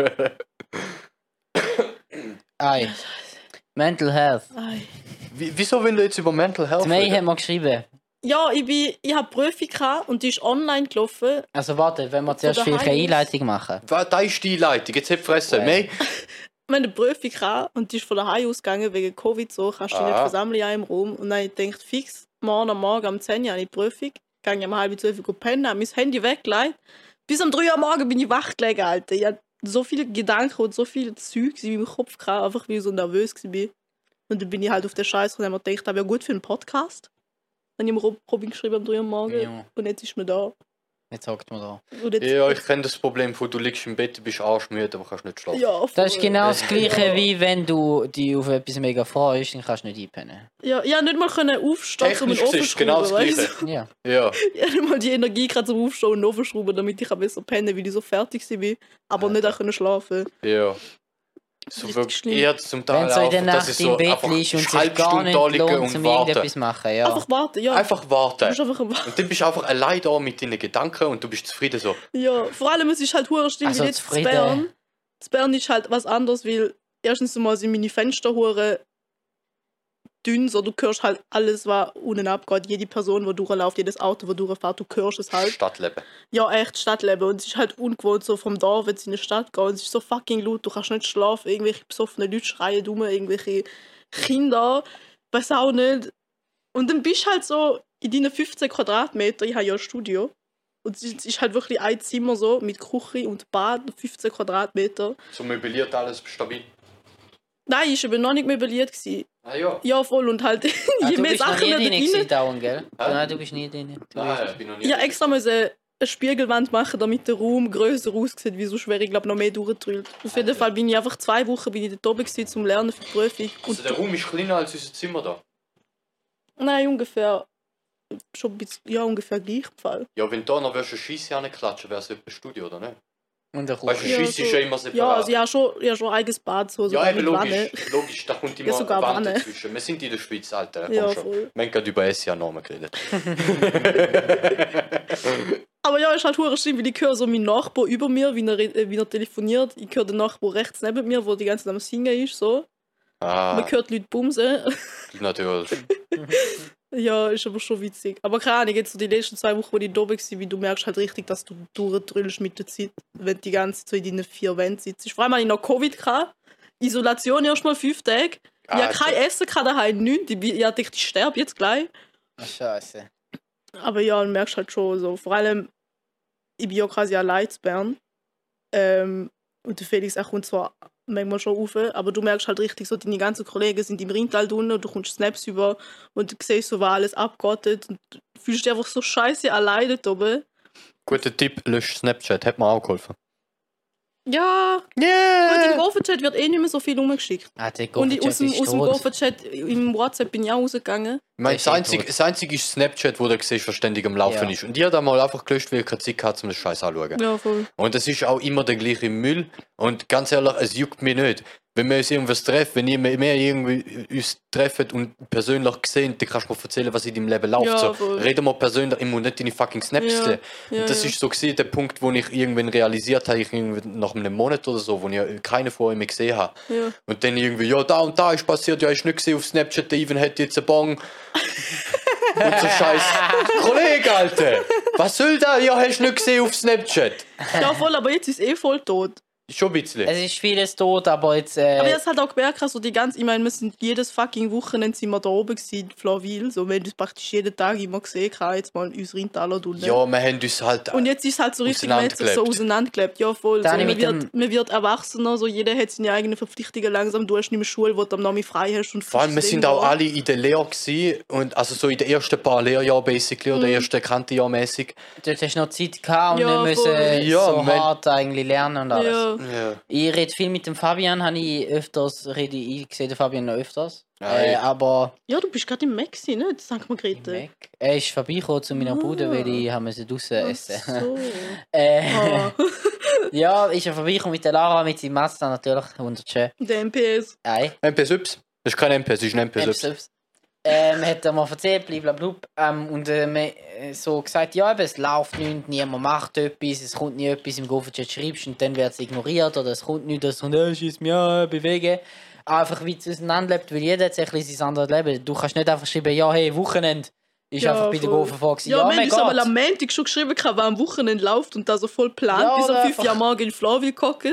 Ei. Mental Health. Ei. Wie, wieso will du jetzt über Mental Health Die May reden? hat mal geschrieben. Ja, ich, bin, ich habe Prüfung gehabt und die ist online gelaufen. Also warte, wenn wir zuerst vielleicht eine. Einleitung machen. Was- Da ist die Einleitung, jetzt hab ich Fresse. Well. Mei, Wir haben eine Prüfung gehabt und die ist von daheim ausgegangen wegen Covid so. Kannst du dich nicht Ah. versammeln in einem Raum. Und dann habe ich gedacht, fix, morgen am Morgen um 10 Uhr habe ich die Prüfung. Gehe ich um halb zwölf Uhr pennen, habe mein Handy weggelegt. Bis um 3 Uhr am Morgen bin ich wach gelegen, Alter. Ich hatte so viele Gedanken und so viel Zeug in meinem Kopf gehabt, einfach weil ich so nervös war. Und dann bin ich halt auf den Scheiß und habe mir gedacht, das wäre gut für einen Podcast. Dann habe ich Rob- Robin geschrieben um 3 Uhr am Morgen. Ja, Und jetzt ist mir da. jetzt hockt man da. Ja, ich kenne das Problem von, du liegst im Bett, bist arschmüde, aber kannst nicht schlafen. ja, Das ist voll. genau das gleiche, wie wenn du dich auf etwas mega freust, dann kannst du nicht einpennen. Ja, konnte nicht mal können aufstehen, um einen Technisch Ofen genau das Gleiche. Ja. Ja, Ich hatte nicht mal die Energie gerade zum Aufstehen und aufschrauben, damit ich besser pennen weil ich so fertig war. Aber nicht auch können schlafen ja. So wirklich, ich hatte zum Teil Wenn du so in auch, der dass Nacht ich im so Bett einfach liegst und sich gar Stunde nicht lohnt, und um warte. irgendetwas zu machen. Ja. Einfach warten, ja. Einfach du warten. bist einfach. Und dann bist du einfach allein da mit deinen Gedanken und du bist zufrieden so. Ja, vor allem es ist halt hure still, Also weil jetzt. Bern. Das Bern ist halt was anderes, weil erstens mal sind meine Fenster hure dünn, so du hörst halt alles, was unten abgeht. Jede Person, die durchläuft, jedes Auto, das durchfährt, du hörst es halt. Stadtleben. Ja, echt Stadtleben. Und es ist halt ungewohnt, so vom Dorf jetzt in die Stadt gehen. Und es ist so fucking laut, du kannst nicht schlafen. Irgendwelche besoffene Leute schreien dumm, irgendwelche Kinder, weiß auch nicht. Und dann bist du halt so in deinen 15 Quadratmeter, ich habe ja ein Studio. Und es ist- es ist halt wirklich ein Zimmer so mit Küche und Bad, 15 Quadratmeter. So möbliert alles stabil. Nein, ist aber noch nicht möbliert. Gewesen. Ah ja. Ja, voll. Und halt, Ah, je du mehr Sachen nie da drin drin. dauernd, gell? Hä? Nein, du bist nie drin. Du Nein, ich bin noch nie. Ich habe extra müssen eine Spiegelwand machen, damit der Raum grösser aussieht, wie sonst wäre ich glaube noch mehr durchgetrüllt. Auf jeden Fall bin ich einfach zwei Wochen bin ich dort oben gewesen, zum Lernen für die Prüfung. Also der Raum ist kleiner als unser Zimmer da. Nein, ungefähr schon ein bisschen, ja ungefähr gleich Fall. Ja, wenn du da noch eine Scheisse anklatschen wäre es etwa ein Studio, oder nicht? Und der Weißt du, ja, Scheisse ist ja immer separat. Ja, also ich habe schon, ich habe schon ein eigenes Bad, so Ja, sogar eben mit Wanne. logisch, logisch, da kommt immer Ja, sogar Wand Wanne. dazwischen. Wir sind in der Schweiz, Alter. Komm Ja, schon. voll. Wir haben gerade über SIA-Normen geredet. Aber ja, ist halt hure schlimm, weil ich höre so meinen Nachbar über mir, wie er, äh, wie er telefoniert. Ich höre den Nachbar rechts neben mir, wo die ganze Zeit am Singen ist, so. Ah, Man hört Leute bumsen. natürlich. Ja, ist aber schon witzig. Aber keine Ahnung, jetzt so die letzten zwei Wochen, wo ich da war, wie du merkst halt richtig, dass du durchdrüllst mit der Zeit, wenn du die ganze Zeit so in deinen vier Wänden sitzt. Vor allem hatte ich noch Covid. Gehabt. Isolation erst mal fünf Tage. Ich hatte kein Essen gehabt daheim, nichts. Ich, dachte, ich sterbe jetzt gleich. Ah, Scheiße. Aber ja, du merkst halt schon so. Vor allem, ich bin ja quasi allein zu Bern. Ähm, und der Felix auch kommt zwar manchmal schon rauf, aber du merkst halt richtig so, deine ganzen Kollegen sind im Ringtal unten und du kommst Snaps über und du siehst so, was alles abgeht und fühlst dich einfach so scheiße allein dort oben. Guter Tipp, lösch Snapchat, hat mir auch geholfen. Ja, gut, im Yeah! Gopher-Chat wird eh nicht mehr so viel rumgeschickt. Ah, der Und ich, aus dem, aus dem. Gopher-Chat im WhatsApp bin ich auch rausgegangen. Ich meine, Das das ist einzige, das einzige ist Snapchat, wo du siehst, was ständig am Laufen Ja. ist. Und ich habe da mal einfach gelöscht, weil ich keine Zeit hatte, um das Scheiß anzuschauen. Ja, voll. Und es ist auch immer der gleiche Müll. Und ganz ehrlich, es juckt mich nicht. Wenn wir uns irgendwas treffen, wenn ihr mehr irgendwie uns treffen und persönlich sehen, dann kannst du mir erzählen, was in deinem Leben läuft. Ja, so, voll. reden wir persönlich, ich muss nicht deine fucking Snaps Ja, sehen. ja, und das ja. ist so gewesen, der Punkt, wo ich irgendwann realisiert habe, ich irgendwie nach einem Monat oder so, wo ich keine von euch mehr gesehen habe. Und dann irgendwie, ja, da und da ist passiert, ja, ist nicht gesehen auf Snapchat, der Ivan hat jetzt einen Bong. und so scheiß Kollege, Alter! Was soll da? Ja, hast du nicht gesehen auf Snapchat? ja, voll, aber jetzt ist eh voll tot. Schon ein bisschen. Es ist vieles tot, aber jetzt. Äh, Aber ich habe halt auch gemerkt, also die ganze, ich meine, wir sind jedes fucking Wochenende sind wir da oben gewesen, in Florville, so, wir haben das praktisch jeden Tag immer gesehen, kann jetzt mal in unser Rheintaler drunten. ja, wir haben uns halt. Und jetzt ist es halt so richtig mäßig so auseinandergelebt. Ja, voll. So, man, wird, dem- man wird erwachsener, so, jeder hat seine eigenen Verpflichtungen langsam. Du hast nicht mehr Schule, wo du am Nachmittag frei hast. Und vor allem, wir sind auch alle in der Lehre gewesen, und also so in den ersten paar Lehrjahren basically oder Mhm. ersten Kantenjahr mäßig. dort hast du noch Zeit gehabt und Ja, nicht müssen Ja, so man- hart eigentlich lernen und alles. Ja. Ja. Ich rede viel mit dem Fabian, habe ich öfters, rede ich, ich sehe den Fabian noch öfters. Ah, äh, ja. aber ja, du bist gerade im Maxi, ne? Das St. Margrethe. Mac, er ist vorbeigekommen zu meiner Ah. Bude, weil ich haben draussen Ach essen. so. äh, Ah, ja, ist er vorbeigekommen mit der Lara, mit seinem Mazda natürlich, wunderschön. der MPS. Ei, MPS Ups. Das ist kein MPS, das ist ein MPS Ups. Ähm, hat er mir erzählt, blablabla. Ähm, und äh, äh, so gesagt, ja, eben, es läuft nichts, niemand macht etwas, es kommt nie etwas im Gofferchat schreibst und dann wird es ignoriert oder es kommt nichts, kommt, äh, schieß mich an, bewegen. Einfach wie es auseinanderlebt, weil jeder hat sich sein anderes Leben. Du kannst nicht einfach schreiben, ja, hey, Wochenende ist Ja, einfach bei der. Goffer vor. Ja, Ja, mein uns aber am Montag schon geschrieben, wer am Wochenende läuft und da so voll plant, Ja, bis um oder 5 Uhr einfach- morgen in Florville gehockt.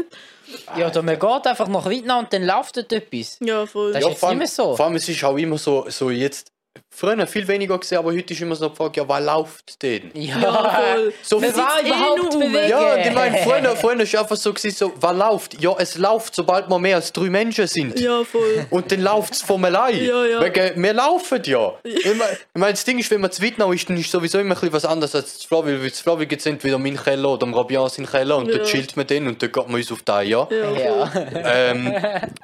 Ja, oder man geht einfach nach Vietnam und dann läuft dort etwas. Ja, voll. Das ist jetzt vor allem, nicht mehr so. Vor allem, es ist auch immer so, so jetzt. Früher viel weniger gesehen, aber heute ist immer so die Frage, ja, was läuft denn? Ja, Ja, voll. So Wer viel- war eh überhaupt nur bewegen? Ja, und ich meine, vorhin, vorhin ist einfach so, gewesen, so, was läuft? Ja, es läuft, sobald wir mehr als drei Menschen sind. Ja, voll. Und dann läuft es von allein. Ja, ja. Wegen, wir laufen ja. Ich meine, ich mein, das Ding ist, wenn man zu Wittnau ist, dann ist sowieso immer ein bisschen was anderes als zu Flawil. Weil zu Flawil gibt es entweder meinen Keller oder Rabian seinen Keller und Ja. dort chillt man den und dort geht man uns auf die Eier. Ja. Ja. Ähm,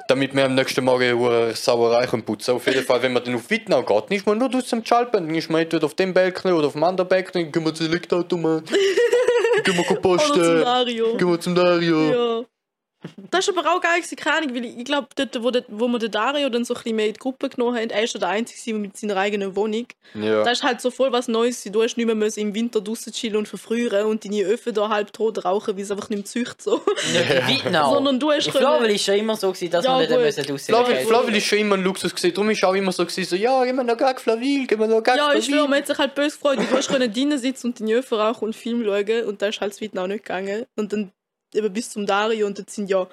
damit wir am nächsten Morgen eine Sauerei können putzen Auf jeden Fall, wenn man dann auf Wittnau geht, dann ist man nur draussen am Schalpen. Man entweder auf dem Balkon oder auf dem anderen Balkon. Dann gehen wir zum. Dann gehen wir zum. Dario. Gehen wir zum Dario. Ja. Das ist aber auch geil, keine Ahnung, weil ich, ich glaube, dort, wo, der, wo wir den Dario dann so ein bisschen mehr in die Gruppe genommen haben, er ist ja der Einzige mit seiner eigenen Wohnung. Ja. Da ist halt so voll was Neues. Du hast nicht mehr müssen im Winter draußen chillen und verfrieren und deine Öfen da halb tot rauchen, weil es einfach nicht mehr zücht so. Nicht in Vietnam. Sondern du hast können- Florville ist schon immer so, gewesen, dass Ja, man nicht Flavil, gehen. Flavil ist schon immer ein Luxus gewesen. Darum ist auch immer so gewesen, so, ja, gehen wir noch gegen Flavil, gehen wir noch gegen Ja, ich schwöre, man hat sich halt böse gefreut. Du hast können drinnen sitzen und deine Öfen rauchen und Film schauen und da ist halt das Vietnam nicht gegangen. Und dann eben bis zum Dario und dort sind ja...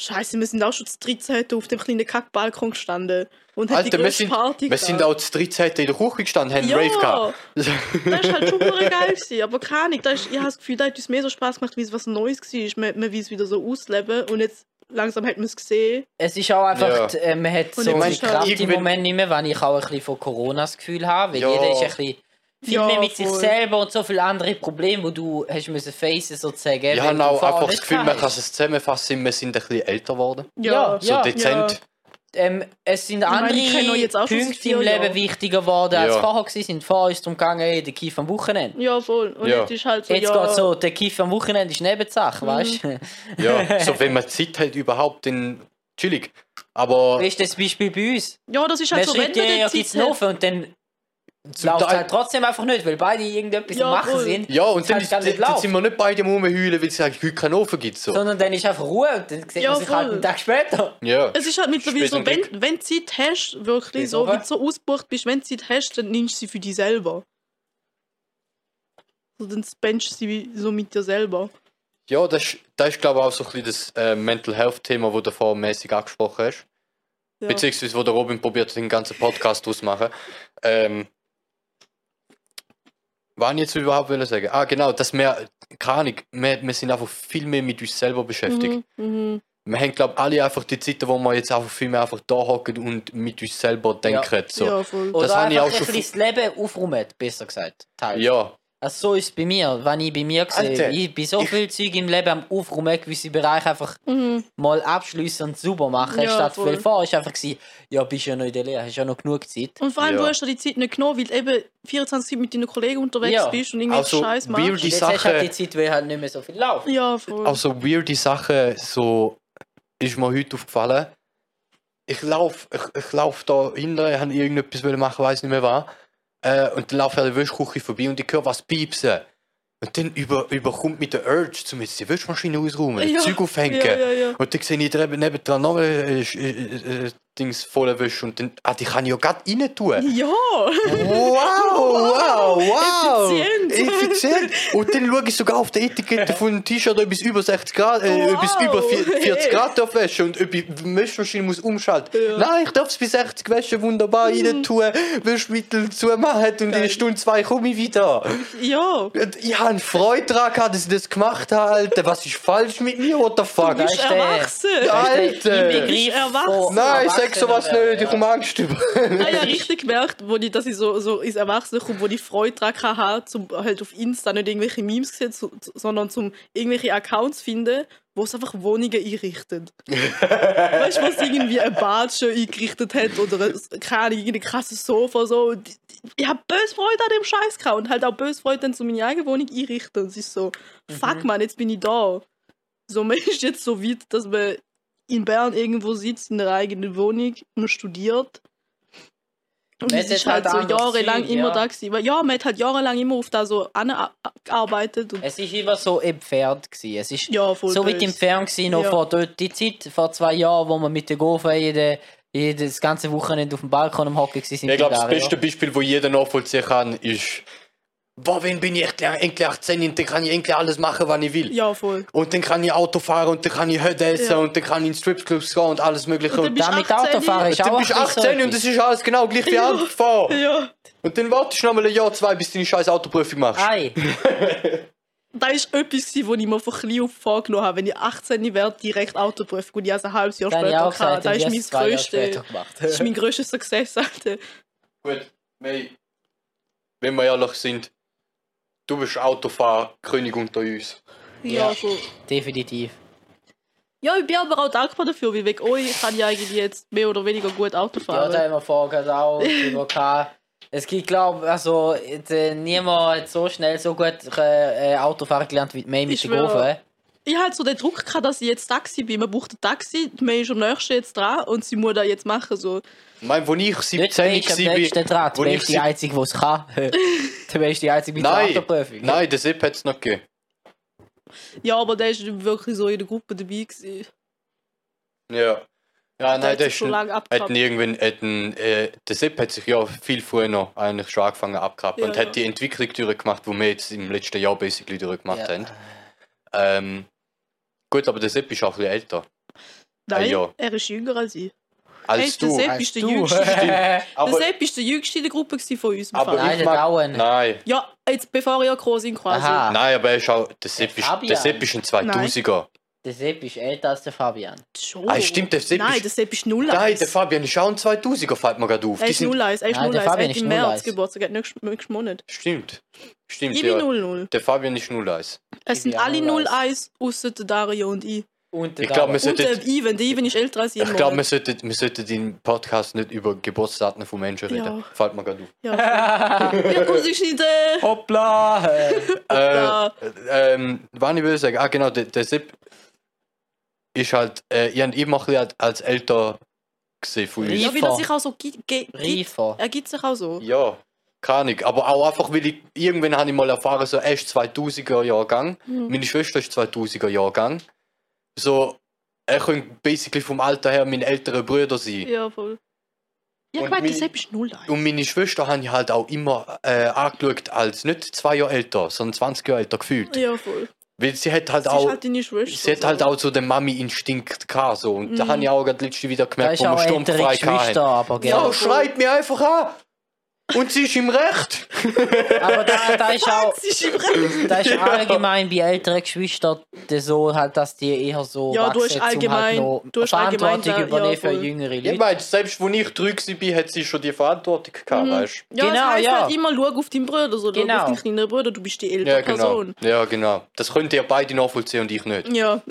Scheiße, wir sind auch schon zu 13 auf dem kleinen Kackbalkon gestanden und haben die Alter, wir sind, Party wir sind auch zu 13 in der Küche gestanden, haben Ja, einen Rave gehabt. das war halt schon geil. Gewesen. Aber keine Ahnung, da ist, ich habe das Gefühl, da hat uns mehr so Spaß gemacht, wie es was Neues war. Man, man will es wieder so ausleben und jetzt langsam hat man es gesehen. Es ist auch einfach, Ja. äh, man hat Und so die ist halt Kraft im Moment nicht mehr, wenn ich auch ein bisschen von Corona das Gefühl habe, weil Ja. jeder ist ein bisschen viel Ja, mehr mit sich voll. selber und so viele andere Probleme, wo du hast müssen facen sozusagen. Ich habe auch vorher einfach das Gefühl, man kann es zusammenfassen, wir sind ein bisschen älter geworden. Ja, So dezent. Ähm, es sind meine, andere seit Punkte im Leben Jahren. wichtiger geworden, als Ja. vorher gewesen sind. Vorher ist es darum gegangen, ey, der Kiff am Wochenende. Ja, voll. Und Ja. jetzt ist halt so, Jetzt ja, geht so, der Kiff am Wochenende ist Nebensache, Mhm. weißt du? Ja, so wenn man Zeit hat überhaupt, dann chillig. Aber Weißt du, das Beispiel bei uns? ja, das ist Man halt so, wenn man ja die ja Zeit hat. und dann läuft halt trotzdem einfach nicht, weil beide irgendetwas Ja, machen sind. ja, und dann, halt ist, dann, nicht dann sind wir nicht beide am rumheulen, weil es eigentlich heute keinen Ofen gibt. So. Sondern dann ist einfach Ruhe und dann sieht Ja, man sich halt voll. einen Tag später. Ja. Es ist halt mittlerweile so, wenn, wenn du Zeit hast, wirklich Bis so, oben. wenn du so ausgebucht bist, wenn du Zeit hast, dann nimmst du sie für dich selber. Also dann spendest du sie so mit dir selber. Ja, das ist, das ist glaube ich auch so ein bisschen das äh, Mental Health Thema, das du davor mäßig angesprochen hast. Ja. Beziehungsweise, wo der Robin probiert, den ganzen Podcast draus zu machen. Ähm, was ich jetzt überhaupt will sagen? Ah, genau, dass wir, keine Ahnung, wir, wir sind einfach viel mehr mit uns selber beschäftigt. Mhm, mhm. Wir haben, glaube ich, alle einfach die Zeiten, wo wir jetzt einfach viel mehr einfach da hocken und mit uns selber denken. So. Ja, voll. Oder Das habe ich auch ein schon bisschen das Leben aufräumen, besser gesagt. Teils. ja. Also so ist es bei mir, wenn ich bei mir sehe. Alter, Ich bin so viel Zeug im Leben am Aufräumen, gewisse Bereiche einfach Mhm. mal abschließen und sauber machen. Ja, statt voll. viel vor ist einfach gewesen, ja, bist ja noch in der Lehre, hast ja noch genug Zeit. Und vor allem, Ja. du hast dir die Zeit nicht genommen, weil du eben 24 Zeit mit deinen Kollegen unterwegs Ja. bist und irgendwelche Also, Scheiß machst. Die Jetzt hast du Sache- halt die Zeit, weil halt nicht mehr so viel läuft. Ja, voll. Also weirde Sachen, so ist mir heute aufgefallen. Ich laufe ich, ich lauf da hinten, ich habe irgendetwas machen, weiß nicht mehr was. Äh, und dann laufe ich an der Wäschküche vorbei und ich höre was piepsen. Und dann über, überkommt mit der Urge, um jetzt die Wäschmaschine ausräumen, Ja, das Zeug aufhängen. ja, ja, ja. Und dann sehe ich drüben nebendran noch äh, äh, äh, Dings voll wäsche und dann, ah, die kann ich ja gerade rein tun. Ja! Wow, wow, wow! Effizient. Effizient! Und dann schaue ich sogar auf die Etikette von einem T-Shirt, ob es über 60 Grad, äh, Wow. ob es über vier- 40 Grad darf waschen und ob ich die Waschmaschine muss umschalten. Ja. Mhm. Nein, ich darf es bei 60 waschen, wunderbar rein tun, Waschmittel zumachen und in einer. Stunde, zwei komme ich wieder. Ja! Und Ich habe Freude daran gehabt, dass ich das gemacht habe, Alter. Was ist falsch mit mir? What the fuck? Du bist ist der- erwachsen! Der Alter. Du bist erwachsen. Nein, ich sag sowas Erwachsenen nicht, ich komme Angst über. Ah, ja, richtig gemerkt, wo ich, dass ich so, so ins Erwachsene komme, wo ich Freude daran hatte, zum halt auf Insta nicht irgendwelche Memes sehen, zu, sondern zum irgendwelche Accounts finden, wo es einfach Wohnungen einrichtet. weißt du, was irgendwie ein Bad schon eingerichtet hat oder ein, keine irgendein krasses Sofa so. Ich, ich habe böse Freude an dem Scheiß gehabt und halt auch böse Freude dann zu meine eigene Wohnung einrichten. Und es ist so, fuck man, jetzt bin ich da. So, man ist jetzt so weit, dass man in Bern irgendwo sitzt, in der eigenen Wohnung und studiert. Und Man es hat ist halt halt so jahrelang Zeug, immer ja. da gewesen. Weil, ja, man hat halt jahrelang immer auf da so angearbeitet. Es ist immer so entfernt gewesen. Es ist ja, voll so weit entfernt gewesen, noch Ja. vor dort, die Zeit, vor zwei Jahren, wo wir mit der Gofa jede, jedes ganze Wochenende auf dem Balkon am Hocken waren. Ich glaube, das beste Beispiel, wo jeder nachvollziehen kann, ist, boah, wenn bin ich endlich, endlich 18 und dann kann ich endlich alles machen, was ich will. Ja, voll. Und dann kann ich Auto fahren und dann kann ich heute essen Ja. und dann kann ich in Stripclubs gehen und alles mögliche. Und dann Und bist mit 18 Autofahren ist dann auch bist du ein bisschen 18 so und das ist alles genau gleich wie Ja. angefahren. Ja. Und dann wartest du noch mal ein Jahr, zwei, bis du deine scheiß Autoprüfung machst. Ei, Das war etwas, wo ich mir von klein auf vorgenommen habe. Wenn ich 18 werde, direkt Autoprüfung. Und ich habe es ein halbes Jahr später auch gesagt. gehabt. Das ist mein es gemacht. das ist mein größter Success, Alter. Gut, May, wenn wir ehrlich sind, du bist Autofahrer, König unter uns. Ja, Ja. so. Definitiv. Ja, ich bin aber auch dankbar dafür, weil wegen euch kann ich eigentlich jetzt mehr oder weniger gut Auto Ja, fahren. da haben wir vorher auch drüber gehabt. Es gibt, glaube also äh, niemand hat so schnell so gut äh, Autofahren gelernt wie die May mit Ich schwöre. Gofa. Ich hatte so den Druck, gehabt, dass ich jetzt Taxi bin. Man braucht ein Taxi, May ist am nächsten jetzt dran und sie muss das jetzt machen. So. Ich meine, wo ich Nicht 17 May ist am war, nächsten dran. Du ich bist die Einzige, die es kann. Du bist die Einzige mit der Nein, Autoprüfung. nein, den Sepp hat es noch gegeben. Ja, aber der ist wirklich so in der Gruppe dabei. Gewesen. Ja. Ja, Der nein, hat der ist schon lange Hätten abgehabt. irgendwann, hätten, äh, der Sepp hat sich ja viel früher noch eigentlich schon angefangen abgehabt Ja, und ja. hat die Entwicklung durchgemacht, die wir jetzt im letzten Jahr basically durchgemacht Ja. haben. Ähm, gut, aber der Sepp ist auch ein bisschen älter Nein, ja. er ist jünger als ich. als Hey, der du. Sepp Weißt ist der du? Jüngste. Der Sepp ist der Jüngste in der Gruppe von uns. aber Fall. Nein, ich der mag, nein, Ja, jetzt bevor ihr gekommen sind quasi. Aha. nein, aber er ist auch, der Sepp, Der ist, der Sepp ist ein 2000er. Der Sepp ist älter als der Fabian. Schon. Ah, stimmt, der Sepp Nein, ist- der Sepp ist 0 Nein, der Fabian ist auch ein 2000er, fällt mir gerade auf. Er ist sind, 0 1, er ist Nein, 0 der 1. Er Fabian hat ist im 0 März 1. Geburtstag, er hat nächsten Monat. stimmt, stimmt, Ich bin ja. 0 0. Der Fabian ist 01. Es sind bin alle auch 0 0-1. 1, außer der Dario und ich. Und der Ich glaube, wir. Und der sollten, Ivan. Der Ivan ist älter als ich. ich glaube, wir sollten, wir sollten den Podcast nicht über Geburtsdaten von Menschen reden. Ja. Fällt mir gerade auf. Ja, ja muss ich nicht. Äh, Hoppla! Äh, ähm, was ich will sagen, ah genau, der, der Sepp ist halt, äh, ich habe ihn immer ein bisschen als älter gesehen von uns. ja, wie Reifer. er sich auch so gibt. Reifer. Er gibt sich auch so. Ja, keine Ahnung. Aber auch einfach, weil ich, irgendwann habe ich mal erfahren, so, er ist 2000er Jahrgang, Hm. meine Schwester ist 2000er Jahrgang. So, er könnte basically vom Alter her mein älterer Bruder sein. Ja, voll. Ja, Und ich meine, Sepp ist 0 1. Und meine Schwester habe ich halt auch immer äh, angeschaut als nicht zwei Jahre älter, sondern 20 Jahre älter gefühlt. Ja, voll. Weil sie hat halt Das auch. ist halt deine Schwester. Sie hat halt auch so den Mami-Instinkt gehabt. So. Und da Mhm. habe ich auch gerade letzte wieder gemerkt, wo ältere sturmfrei gell. Ja, voll. schreit mir einfach an! Und sie ist im Recht! Aber da, da ist auch. Sie ist im Recht. Da ist allgemein bei älteren Geschwistern so halt, dass die eher so Ja, du hast wachsen, um allgemein- halt noch du hast allgemein Verantwortung da- übernehmen ja, für jüngere Ich Leute. meine, selbst als ich drei war, hat sie schon die Verantwortung gehabt, Mhm. weißt Ja, Genau, das heisst ja. halt immer, schau auf deinen Bruder, so, schau Genau. auf deinen kleineren Bruder, du bist die ältere Ja, genau. Person. Ja, genau. Das könnt ihr beide nachvollziehen und ich nicht. Ja.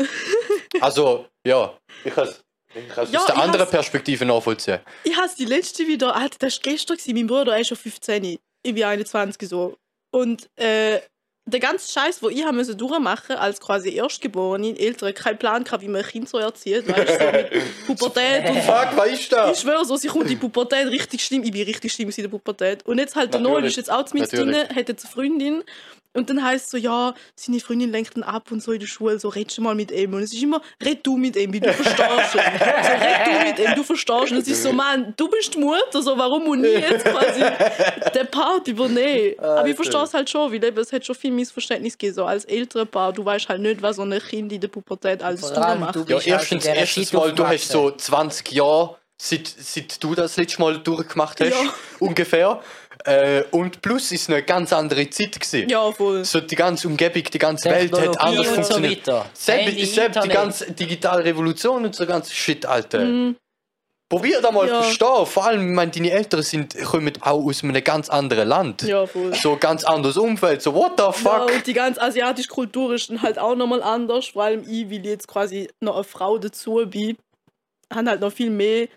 Also, ja, ich kann es ich kann's Ja, aus der anderen Perspektive nachvollziehen. Ich habe die letzte wieder, Alter, das war gestern, gewesen. mein Bruder er ist schon 15, ich bin 21 so. Und äh, der ganze Scheiß, den ich haben müssen durchmachen als quasi Erstgeborene, Eltern keinen Plan gehabt, wie man ein Kind so erzieht, weißt du, so Pubertät und Fuck, was ist das? Ich schwöre so, sie kommt in die Pubertät richtig schlimm. Ich bin richtig schlimm in der Pubertät. Und jetzt halt der Noel ist jetzt auch mit drin, hat jetzt eine Freundin. Und dann heißt es so, ja, seine Freundin lenkt ihn ab und so in der Schule, so redest du mal mit ihm. Und es ist immer, red du mit ihm, weil du verstehst ihn. So, red du mit ihm, du verstehst ihn. Und es ist so, Mann, du bist die Mutter, so, warum muss ich jetzt quasi den Part übernehmen? Aber ich verstehe es halt schon, weil eben, es hat schon viel Missverständnis gegeben, so als ältere Paar, du weißt halt nicht, was so ein Kind in der Pubertät alles Vor allem, du Ja, erstens, erstens mal, du hast so aufgewachsen. 20 Jahre, seit, seit du das letzte Mal durchgemacht hast, Ja. ungefähr. Äh, und plus ist eine ganz andere Zeit gewesen. Ja, voll. So die ganze Umgebung, die ganze Welt hat anders und so funktioniert. weiter. Selbst, Handy, selbst die ganze digitale Revolution und so ganze Shit, Alter. Mhm. Probier da mal Ja. verstehen. Vor allem, ich meine, deine Eltern sind, kommen auch aus einem ganz anderen Land. Ja, voll. So ein ganz anderes Umfeld. So, what the Ja, fuck? und die ganze asiatische Kultur ist dann halt auch nochmal anders. Vor allem ich, weil ich jetzt quasi noch eine Frau dazu bin, haben halt noch viel mehr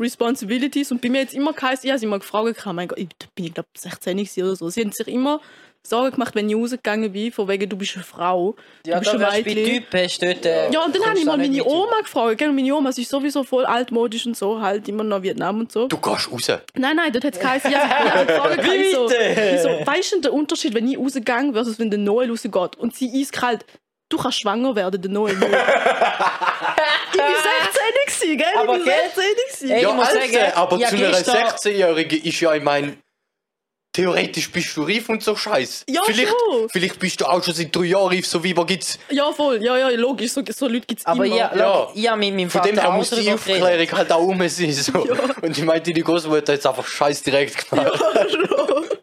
Responsibilities. Und bei mir jetzt immer geheißen, ich habe sie immer gefragt, mein Gott, ich bin ich glaube 16 gewesen oder so. Sie haben sich immer Sorgen gemacht, wenn ich rausgegangen bin, von wegen, du bist eine Frau. Ja, du bist ein bei. Typen, du dort, äh, Ja, und dann habe ich mal meine Oma gefragt. Gell? Und meine Oma, sie ist sowieso voll altmodisch und so, halt immer noch Vietnam und so. Du gehst raus. Nein, nein, dort hat es geheißen, ja, ich habe gefragt, Wie ich so, ich so, weißt du den Unterschied, wenn ich rausgegangen versus wenn der Noel rausgeht? Und sie eiskalt, du kannst schwanger werden, der Noel ich bin 16 gewesen, gell? Aber gell? 16 gewesen. Ey, Ja, ich muss Alter, sagen, aber ja, zu einer gestern- 16-Jährigen ist ja, ich meine, theoretisch bist du reif und so Scheiß. Ja, vielleicht, schon. vielleicht bist du auch schon seit drei Jahren reif, so wie man gibt's. Ja, voll, ja, ja, logisch, so, so Leute gibt es Aber immer. ja, Ja. ja. ich habe mit meinem Von Vater dem her muss die drüber Aufklärung geredet. halt auch um sein. So. Und ich meine, deine Großmutter hat es einfach scheiß direkt gemacht.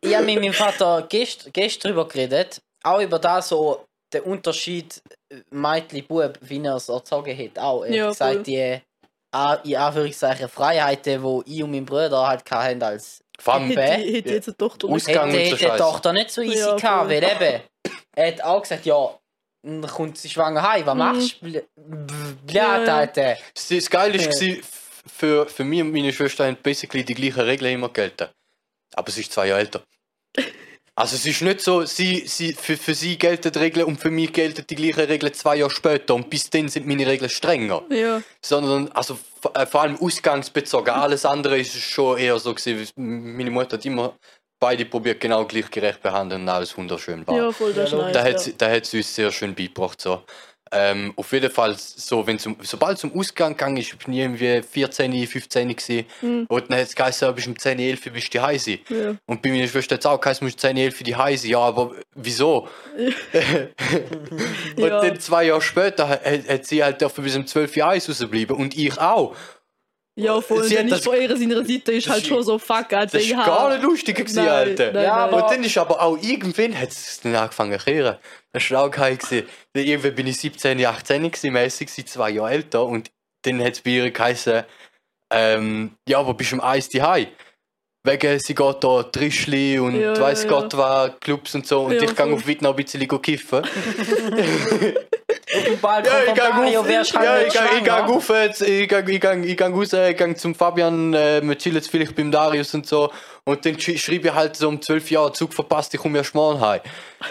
Ich habe mit meinem Vater gest, gestern darüber geredet, auch über das so, den Unterschied äh, Mädchen-Bub, wie er es erzogen hat. Auch. Er Ja, hat gesagt, voll. die in Anführungszeichen Freiheiten, die ich und mein Bruder halt hatten als Bä- Hätte, hätte jetzt eine Tochter nicht. Ausgang hätte, hätte die. Tochter nicht so easy Ja, gehabt, weil eben, er hat auch gesagt, ja, dann kommt sie schwanger heim, was machst du? Blöd. Alter. das, Geile war, für, für mich und meine Schwester haben basically die gleichen Regeln immer gelten. Aber sie ist zwei Jahre älter. Also es ist nicht so, sie, sie, für, für sie gelten die Regeln und für mich gelten die gleichen Regeln zwei Jahre später und bis dann sind meine Regeln strenger. Ja, sondern also äh, vor allem ausgangsbezogen. Alles andere ist schon eher so gewesen. Meine Mutter hat immer beide probiert genau gleich gerecht behandeln und alles wunderschön war. ja, voll, das Ja, nice. da, hat, ja. sie- da hat sie uns sehr schön beigebracht. So. Ähm, auf jeden Fall, so, wenn zum, sobald zum Ausgang gegangen ist, bin ich irgendwie 14, 15 gewesen. Mhm. Und dann hat es geheißen, bist um 10, 11 bist du daheim sein. Ja. Und bei meiner Schwester hat es auch geheißen, musst du 10, 11 die sein. Ja, aber wieso? Und Ja. dann zwei Jahre später hat, hat sie halt dürfen bis um 12 Jahre Eis rausbleiben und ich auch. Ja, voll. Sie Dann ist das- von ihrer seiner Seite ist halt schon so fuck, Alter. Das hab- gar nicht lustig gewesen, Nein, Alter. nein, Ja, aber- Und dann ist aber auch irgendwann hat es dann angefangen zu kehren. Das war auch geil. Dann Irgendwann bin ich 17, 18 gewesen, mäßig, zwei Jahre älter. Und dann hat es bei ihr geheißen, ähm, ja, aber bist du im Eis daheim? Wegen, sie geht da Trischli und Ja, weiss ja, Gott was, Clubs und so. Und Ja, ich gehe auf Wittner ein bisschen kiffen. Ja, ich auf, wärst halt ja, ich gehe ich ich gehe ich gehe- ich gehe raus, ich gehe zum Fabian, äh, wir chillen jetzt vielleicht beim Darius und so. Und dann sch- schreibe ich halt so um 12 Jahre, Zug verpasst, ich komme erst morgen heim.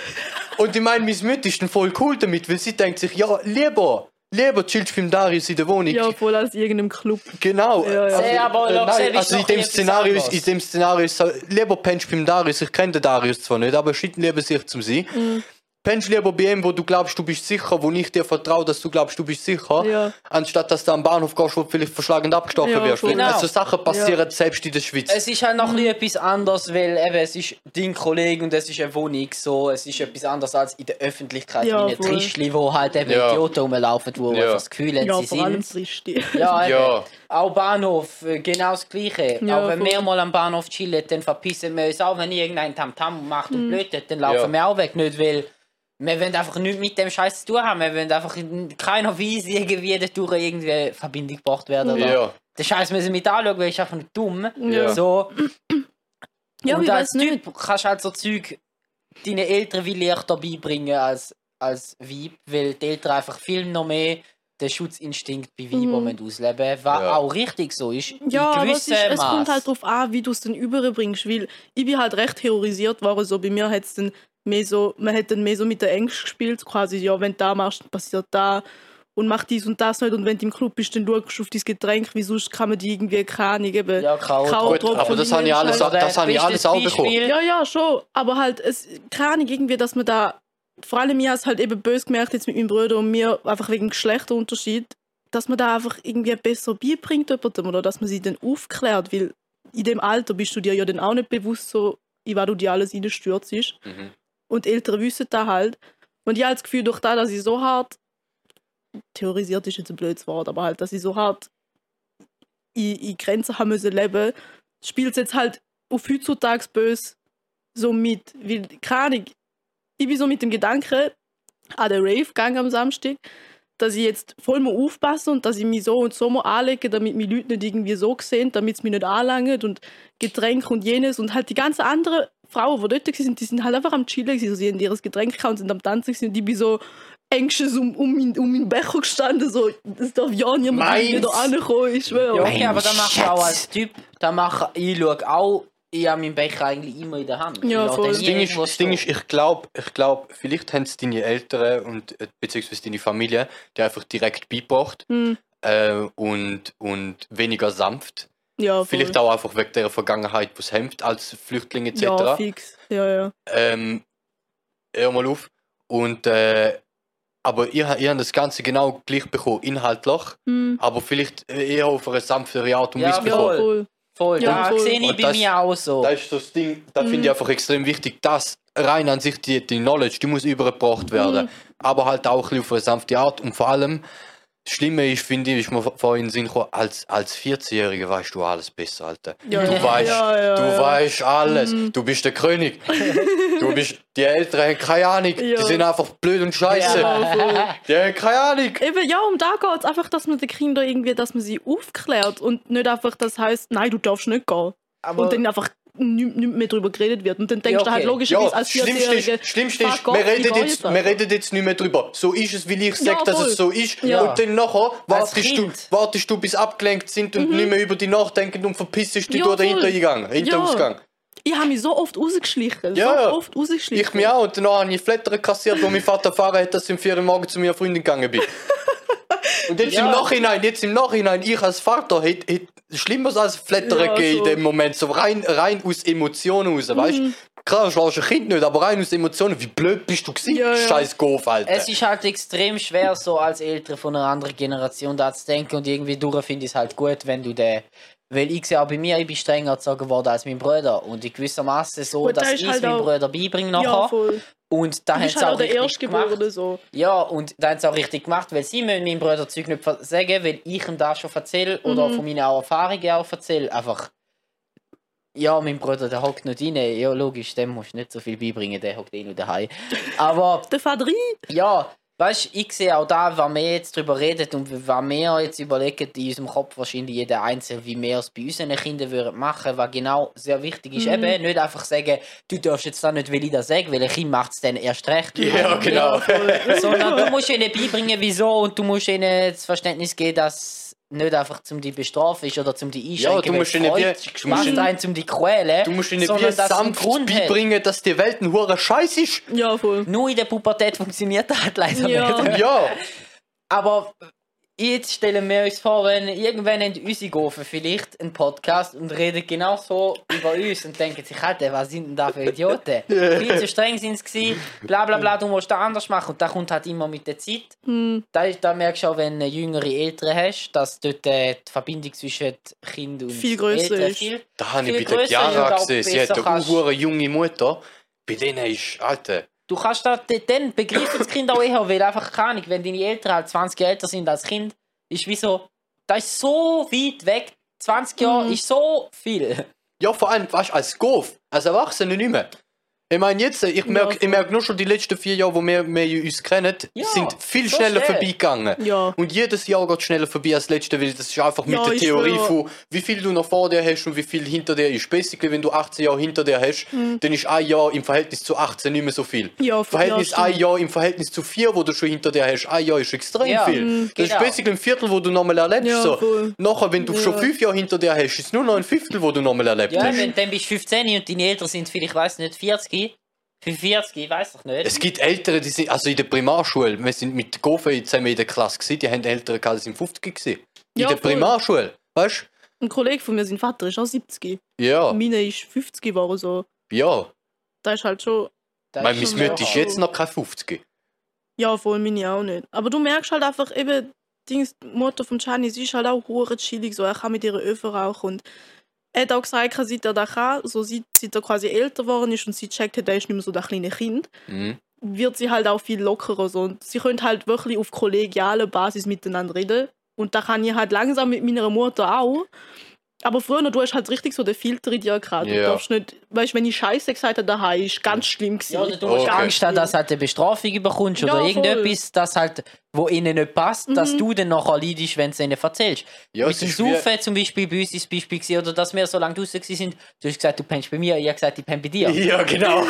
und ich meine, meine Mutter ist dann voll cool damit, weil sie denkt sich, ja, lieber, lieber chillst du beim Darius in der Wohnung. Ja, voll als irgendeinem Club. Genau. Ja, ja. Sehr, aber äh, nein, also in dem Szenario ist, in dem Szenario ist so, lieber pennst du beim Darius, ich kenne den Darius zwar nicht, aber schickt lieber sich zum Sie. Mhm. Pennst lieber bei ihm, wo du glaubst, du bist sicher, wo ich dir vertraue, dass du glaubst, du bist sicher, Ja. anstatt dass du am Bahnhof gehst, wo du vielleicht verschlagen abgestochen Ja, wirst. Weil Genau. Also Sachen passieren selbst in der Schweiz. Es ist halt noch ein bisschen etwas anderes, weil eben, es ist dein Kollege und es ist eine Wohnung, so, es ist etwas anderes als in der Öffentlichkeit, Ja, wie ein voll. Trischli, wo halt eben Ja. Idioten rumlaufen, wo Ja. das Gefühl haben, Ja, sie vor allem sind. Ja, eben. Ja. Auch Bahnhof, äh, genau das Gleiche. Ja, auch wenn voll. wir mal am Bahnhof chillen, dann verpissen wir uns auch, wenn irgendein Tamtam macht Mhm. und blöd wird, dann laufen Ja. wir auch weg. Nicht, weil wir wollen einfach nichts mit dem Scheiß zu tun haben. Wir wollen einfach in keiner Weise irgendwie dadurch irgendwie in Verbindung gebracht werden. Ja. Den Scheiß müssen wir mit anschauen, weil ist einfach nicht dumm. Ja. So. Ja, und ich als weiß nicht. Typ kannst du halt so Zeug deinen Eltern viel leichter beibringen als, als Weib, weil die Eltern einfach viel noch mehr den Schutzinstinkt bei Weibern Mhm. ausleben was Ja. auch richtig so ist. Ja, aber es, ist, es kommt halt darauf an, wie du es dann überbringst. Weil ich bin halt recht terrorisiert worden. So bei mir hat dann mehr so, man hat dann mehr so mit der Ängst gespielt, quasi, ja, wenn du da machst, passiert da. und mach dies und das nicht und wenn du im Club bist, dann schaust du auf dein Getränk, wie sonst kann man die irgendwie keine Ahnung eben. Ja. Gut, Tropfen aber das habe ich alles, das habe ich alles auch bekommen. Ja, ja, schon. Aber halt, es keine Ahnung, irgendwie, dass man da, vor allem ich habe es halt eben böse gemerkt jetzt mit meinem Bruder und mir, einfach wegen Geschlechterunterschied, dass man da einfach irgendwie besser beibringt jemandem oder dass man sie dann aufklärt, weil in dem Alter bist du dir ja dann auch nicht bewusst so, in was du dir alles reinstürzt. Mhm. Und Eltern wissen das halt. Und ich habe das Gefühl, durch das, dass ich so hart, theorisiert ist jetzt ein blödes Wort, aber halt, dass ich so hart in, in Grenzen haben müssen leben, spielt es jetzt halt auf heutzutage böse so mit. Weil, keine ich bin so mit dem Gedanken an den Rave gegangen am Samstag, dass ich jetzt voll mal aufpassen und dass ich mich so und so mal anlege, damit mich Leute nicht irgendwie so sehen, damit es mich nicht anlangt und Getränk und jenes und halt die ganzen anderen Frauen, die dort waren, die sind halt einfach am Chillen gewesen. Sie haben ihr Getränk gehabt und sind am Tanzen gewesen und ich bin so anxious um, um, mein, um meinen Becher gestanden, so, das darf ja niemand wieder ankommen, ich schwöre. Ja, okay, aber da machst du auch als Typ, da mach ich schaue auch, ich habe meinen Becher eigentlich immer in der Hand. Ich Ja, voll. Das Ding ist, das Ding ist ich glaube, ich glaub, vielleicht haben es deine Eltern und äh, beziehungsweise deine Familie, die einfach direkt beigebracht Hm, äh, und, und weniger sanft. Ja, voll. Vielleicht auch einfach wegen der Vergangenheit, was hemmt als Flüchtling etc. Ja, fix. Ja, ja. ähm, hör mal auf. Und, äh, aber ihr, ihr habt das Ganze genau gleich bekommen, inhaltlich, Hm, aber vielleicht eher auf eine sanftere Art und Ja, Weise ja, bekommen. voll. voll. Voll, Ja, voll. sehe ich Und bei das- mir auch so. Das ist das Ding, da Mhm. finde ich einfach extrem wichtig, dass rein an sich die, die Knowledge, die muss übergebracht werden. Mhm. Aber halt auch ein bisschen auf eine sanfte Art. Und vor allem, das Schlimme ist, finde ich, ist mir vorhin in den Sinn gekommen, als, als 14-Jähriger weißt du alles besser, Alter. Ja, du ja. weißt, Ja, ja, du ja. weißt alles. Mhm. Du bist der König. du bist, die Eltern haben keine Ahnung. Ja. Die sind einfach blöd und scheiße. Ja, voll. Die haben keine Ahnung. Eben, ja, um da geht es einfach, dass man den Kindern irgendwie, dass man sie aufklärt und nicht einfach das heißt, nein, du darfst nicht gehen. aber und dann einfach nicht mehr darüber geredet wird. Und dann denkst Ja, du halt okay. logischerweise Ja, als Schlimmste 14-Jährige, ist, ich geh jetzt, jetzt wir reden jetzt nicht mehr drüber. So ist es, weil ich sage, Ja, dass es so ist. Ja. Und dann nachher wartest du, wartest du, bis abgelenkt sind und nicht mehr über die nachdenken und verpisst dich Mhm. Ja, durch den. Hintereingang, Hinterausgang. ich habe mich so oft rausgeschlichen. Ja. So oft rausgeschlichen. Ich mir auch. Und danach habe ich Flattern kassiert, wo mein Vater erfahren hat, dass ich um 4 Uhr morgens zu meiner Freundin gegangen bin. Und jetzt Ja. im Nachhinein, jetzt im Nachhinein, ich als Vater hätte hätte Schlimmeres als Flattern Ja, gegeben so. in dem Moment. So rein, rein aus Emotionen raus, weißt Mhm. du? Klar, schlägst ein Kind nicht, aber rein aus Emotionen. Wie blöd bist du gewesen? Ja, ja. Scheiß Goof, Alter. es ist halt extrem schwer, so als Eltern von einer anderen Generation da zu denken und irgendwie durch finde ich es halt gut, wenn du den. Weil ich sehe auch bei mir, ich bin strenger erzogen worden als mein Bruder und in gewissermaßen so, Gut, dass da ich halt meinem Bruder beibringe nachher. ja. Und da haben sie halt auch auch der richtig gemacht. so. Ja, und da haben sie auch richtig gemacht, weil sie müssen meinem Bruder Zeug nicht sagen, weil ich ihm das schon erzähle oder Mhm. von meinen Erfahrungen auch erzähle. Einfach, ja, mein Bruder, der hockt nicht rein. Ja, logisch, dem musst du nicht so viel beibringen, der hockt eh nur daheim. Aber Der Vater ja, weißt ich sehe auch da, was wir jetzt drüber reden und was wir jetzt überlegen, in unserem Kopf wahrscheinlich jeder Einzelne, wie wir es bei unseren Kindern würden machen, was genau sehr wichtig ist. Mhm. Eben nicht einfach sagen, du darfst jetzt da nicht, weil ich das sage, weil ein Kind macht es dann erst recht. ja, genau. Sondern du musst ihnen beibringen, wieso und du musst ihnen das Verständnis geben, dass nicht einfach zum die bestrafen ist oder zum die einschränken. Ja, du musst ihnen wie- du musst einen zum die quälen. Du musst ihnen wie sanft beibringen, dass die Welt ein hoher Scheiß ist. Ja, voll. Nur in der Pubertät funktioniert das halt leider Ja. nicht. Ja. Aber jetzt stellen wir uns vor, wenn irgendwann haben unsere Gofen vielleicht einen Podcast und reden genau so über uns und denken sich, Alter, was sind denn da für Idioten? Viel zu streng sind sie bla bla bla, du musst das anders machen und das kommt halt immer mit der Zeit. Hm. Da, ist, da merkst du auch, wenn du jüngere Eltern hast, dass dort äh, die Verbindung zwischen Kind und Viel grösser Eltern ist. viel Da habe ich bei der Chiara gesehen. Sie hat eine junge Mutter. Bei denen ist, Alter. Du kannst das, dann begreifen das Kind auch eher, weil einfach keine Ahnung, wenn deine Eltern halt 20 Jahre älter sind als Kind, ist wie so, das ist so weit weg. 20 Jahre Mhm. ist so viel. Ja, vor allem, weißt du, als Goof, als Erwachsene nicht mehr. Ich meine, jetzt, ich merke ich merk nur schon die letzten vier Jahre, wo wir, wir uns kennen, Ja, sind viel so schneller schnell. vorbeigegangen. Ja. Und jedes Jahr geht schneller vorbei als das letzte, weil das ist einfach mit Ja, der Theorie schwöre. von, wie viel du noch vor dir hast und wie viel hinter dir ist. Basically, wenn du 18 Jahre hinter dir hast, dann ist ein Jahr im Verhältnis zu 18 nicht mehr so viel. Ja, Verhältnis ja, ein. Jahr im Verhältnis zu vier, wo du schon hinter dir hast, ein Jahr ist extrem Ja, viel. mhm, Das genau. ist basically ein Viertel, wo du nochmal erlebst. Ja, so. voll. Nachher, wenn du Ja. schon fünf Jahre hinter dir hast, ist es nur noch ein Fünftel, wo du nochmal erlebt Ja, hast. wenn dann bist du 15 und deine Eltern sind vielleicht, ich weiß nicht, 40, Für 40, ich weiß doch nicht. Es gibt Ältere, die sind, also in der Primarschule, wir sind mit Gofe zusammen in der Klasse gewesen, die haben Ältere gehabt, die sind 50 gewesen. In Ja, der voll. Primarschule, weißt Ein Kollege von mir, sein Vater, ist auch 70. du? Ja, Meine ist 50 geworden. So. ja. Da ist halt schon. Das Weil ist schon Mutter ist jetzt noch kein 50. Ja, voll meine auch nicht. Aber du merkst halt einfach eben, Dings, die Mutter von Gianni, sie ist halt auch hure chillig, so, er kann mit ihrer Öfen rauchen und er hat auch gesagt, seit er das kann, so seit, seit er quasi älter geworden ist und sie checkt hat, er ist nicht mehr so das kleine Kind, Mhm. wird sie halt auch viel lockerer so. und sie können halt wirklich auf kollegialer Basis miteinander reden und da kann ich halt langsam mit meiner Mutter auch. Aber früher, du hast halt richtig so den Filter in dir gehabt. Du Ja. darfst nicht, weißt du, wenn ich Scheiße gesagt habe, daheim, ist ganz schlimm gewesen. Ja, oder du musst Okay. Angst haben, dass du halt eine Bestrafung bekommst Ja, oder voll. irgendetwas, das halt, wo ihnen nicht passt, dass Mhm. du dann nachher leidest, wenn du es ihnen erzählst. Ja, Mit es dem ist Saufen zum Beispiel bei uns ist das Beispiel gewesen, oder dass wir so lange draußen waren, du hast gesagt, du pennst bei mir, ich habe gesagt, ich penne bei dir. Ja, genau.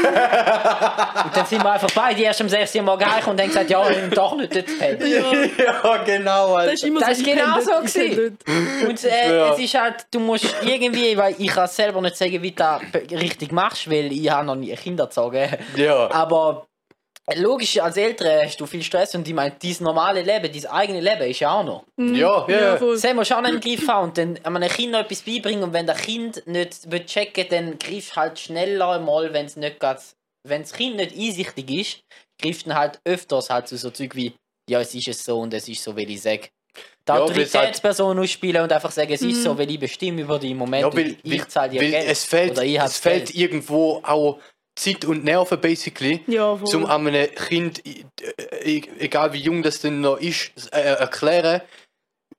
Und dann sind wir einfach beide erst am 6. Uhr morgen heim und haben gesagt, ja, ich doch nicht dort pennen. ja, genau. Das Alter. ist immer Das so, ist ich genau so das, gewesen. das. Und äh, Ja. es ist halt, du musst irgendwie, weil ich kann selber nicht sagen, wie du das be- richtig machst, weil ich habe noch nie Kinder erzogen. Ja. Aber logisch, als Eltern hast du viel Stress und ich meine, dein normale Leben, dein eigenes Leben ist ja auch noch. Mhm. Ja, ja, ja. Das haben wir schon im Griff haben und dann einem Kind noch etwas beibringen und wenn das Kind nicht will checken dann du halt schneller mal, wenn es nicht geht. Wenn das Kind nicht einsichtig ist, du dann halt öfters halt zu so Zeug wie, ja, es ist es so und es ist so, wie ich sage. Die Ja, es halt- Autoritätsperson ausspielen und einfach sagen, es ist Mhm. so, weil ich bestimme über die Moment Ja, weil, und ich zahle dir Geld. es fehlt, Oder ich hab es fehlt Geld. irgendwo auch Zeit und Nerven, basically, Ja, zum einem Kind, äh, e- egal wie jung das denn noch ist, äh, erklären,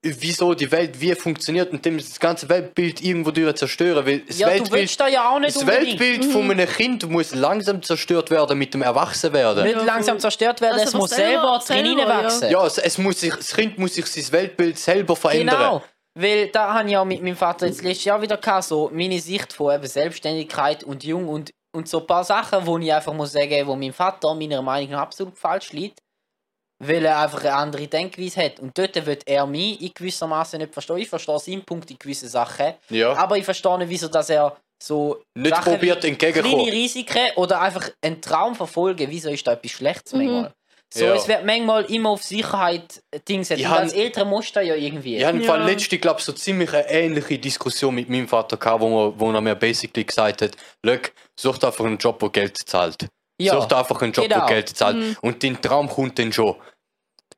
wieso die Welt wie funktioniert und dem das ganze Weltbild irgendwo durch zerstören. Weil das ja, du Weltbild, willst da ja auch nicht das unbedingt. Weltbild von einem Kind muss langsam zerstört werden mit dem Erwachsenwerden. Nicht Ja, langsam zerstört werden, Also es muss selber- selber, drin wachsen. Ja, es, es, muss sich, das Kind muss sich sein Weltbild selber verändern. Genau, weil da habe ich auch mit meinem Vater jetzt letztes Jahr wieder gehabt, so meine Sicht von eben Selbstständigkeit und jung und, und so ein paar Sachen, wo ich einfach muss sagen, wo mein Vater meiner Meinung nach absolut falsch liegt, weil er einfach eine andere Denkweise hat. Und dort wird er mich in gewissermaßen nicht verstehen. Ich verstehe seinen Punkt in gewissen Sachen, Ja. aber ich verstehe nicht, wieso dass er so Nicht Sachen probiert entgegenkommen. kleine Risiken oder einfach einen Traum verfolgen, wieso ist da etwas Schlechtes Mhm. manchmal? So, Ja. es wird manchmal immer auf Sicherheit Ding setzen. Ich als Eltern musst du ja irgendwie. Ich habe Ja. Fall letzte, glaube so ziemlich eine ähnliche Diskussion mit meinem Vater gehabt, wo, wir, wo er mir basically gesagt hat, Lök, such dir einfach einen Job, der Geld zahlt. Ja. Such dir einfach einen Job, Genau. der Geld zahlt. Mhm. Und dein Traum kommt dann schon.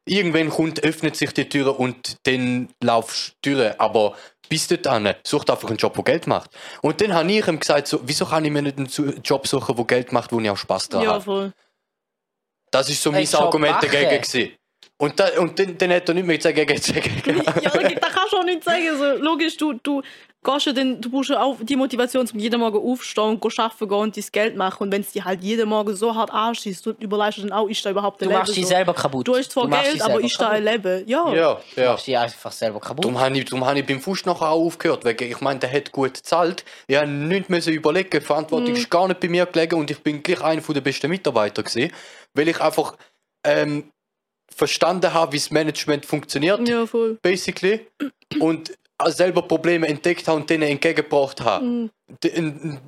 Irgendwann kommt, öffnet sich die Tür und dann laufst du durch. Aber bis dorthin, such dir einfach einen Job, der Geld macht. Und dann habe ich ihm gesagt, so, wieso kann ich mir nicht einen Job suchen, der Geld macht, wo ich auch Spaß dran Ja, habe. voll. Das ist so mein Argument dagegen. Gewesen. Und, da, und dann, dann hat er nicht mehr gesagt, gegen dagegen. ja, da da kannst du auch nicht sagen. So, logisch, du, du gehst ja dann, du brauchst auch die Motivation, um jeden Morgen aufzustehen und go arbeiten gehen und dein Geld machen. Und wenn es dir halt jeden Morgen so hart anschießt, du überleistest dann auch, ist da überhaupt ein Du Leben. machst dich so. selber kaputt. Du hast zwar machst Geld, aber ist da ein. Leben. Ja. Ja, Du ja. machst dich einfach selber kaputt. Darum habe ich, darum habe ich beim Fuß nachher auch aufgehört, weil ich meine, der hat gut gezahlt. Ich habe nichts müssen überlegen, die Verantwortung ist gar nicht bei mir gelegen und ich bin gleich einer der besten Mitarbeiter gewesen, weil ich einfach ähm, verstanden habe, wie das Management funktioniert, Ja, voll. basically, und selber Probleme entdeckt habe und denen entgegengebracht habe. Mhm.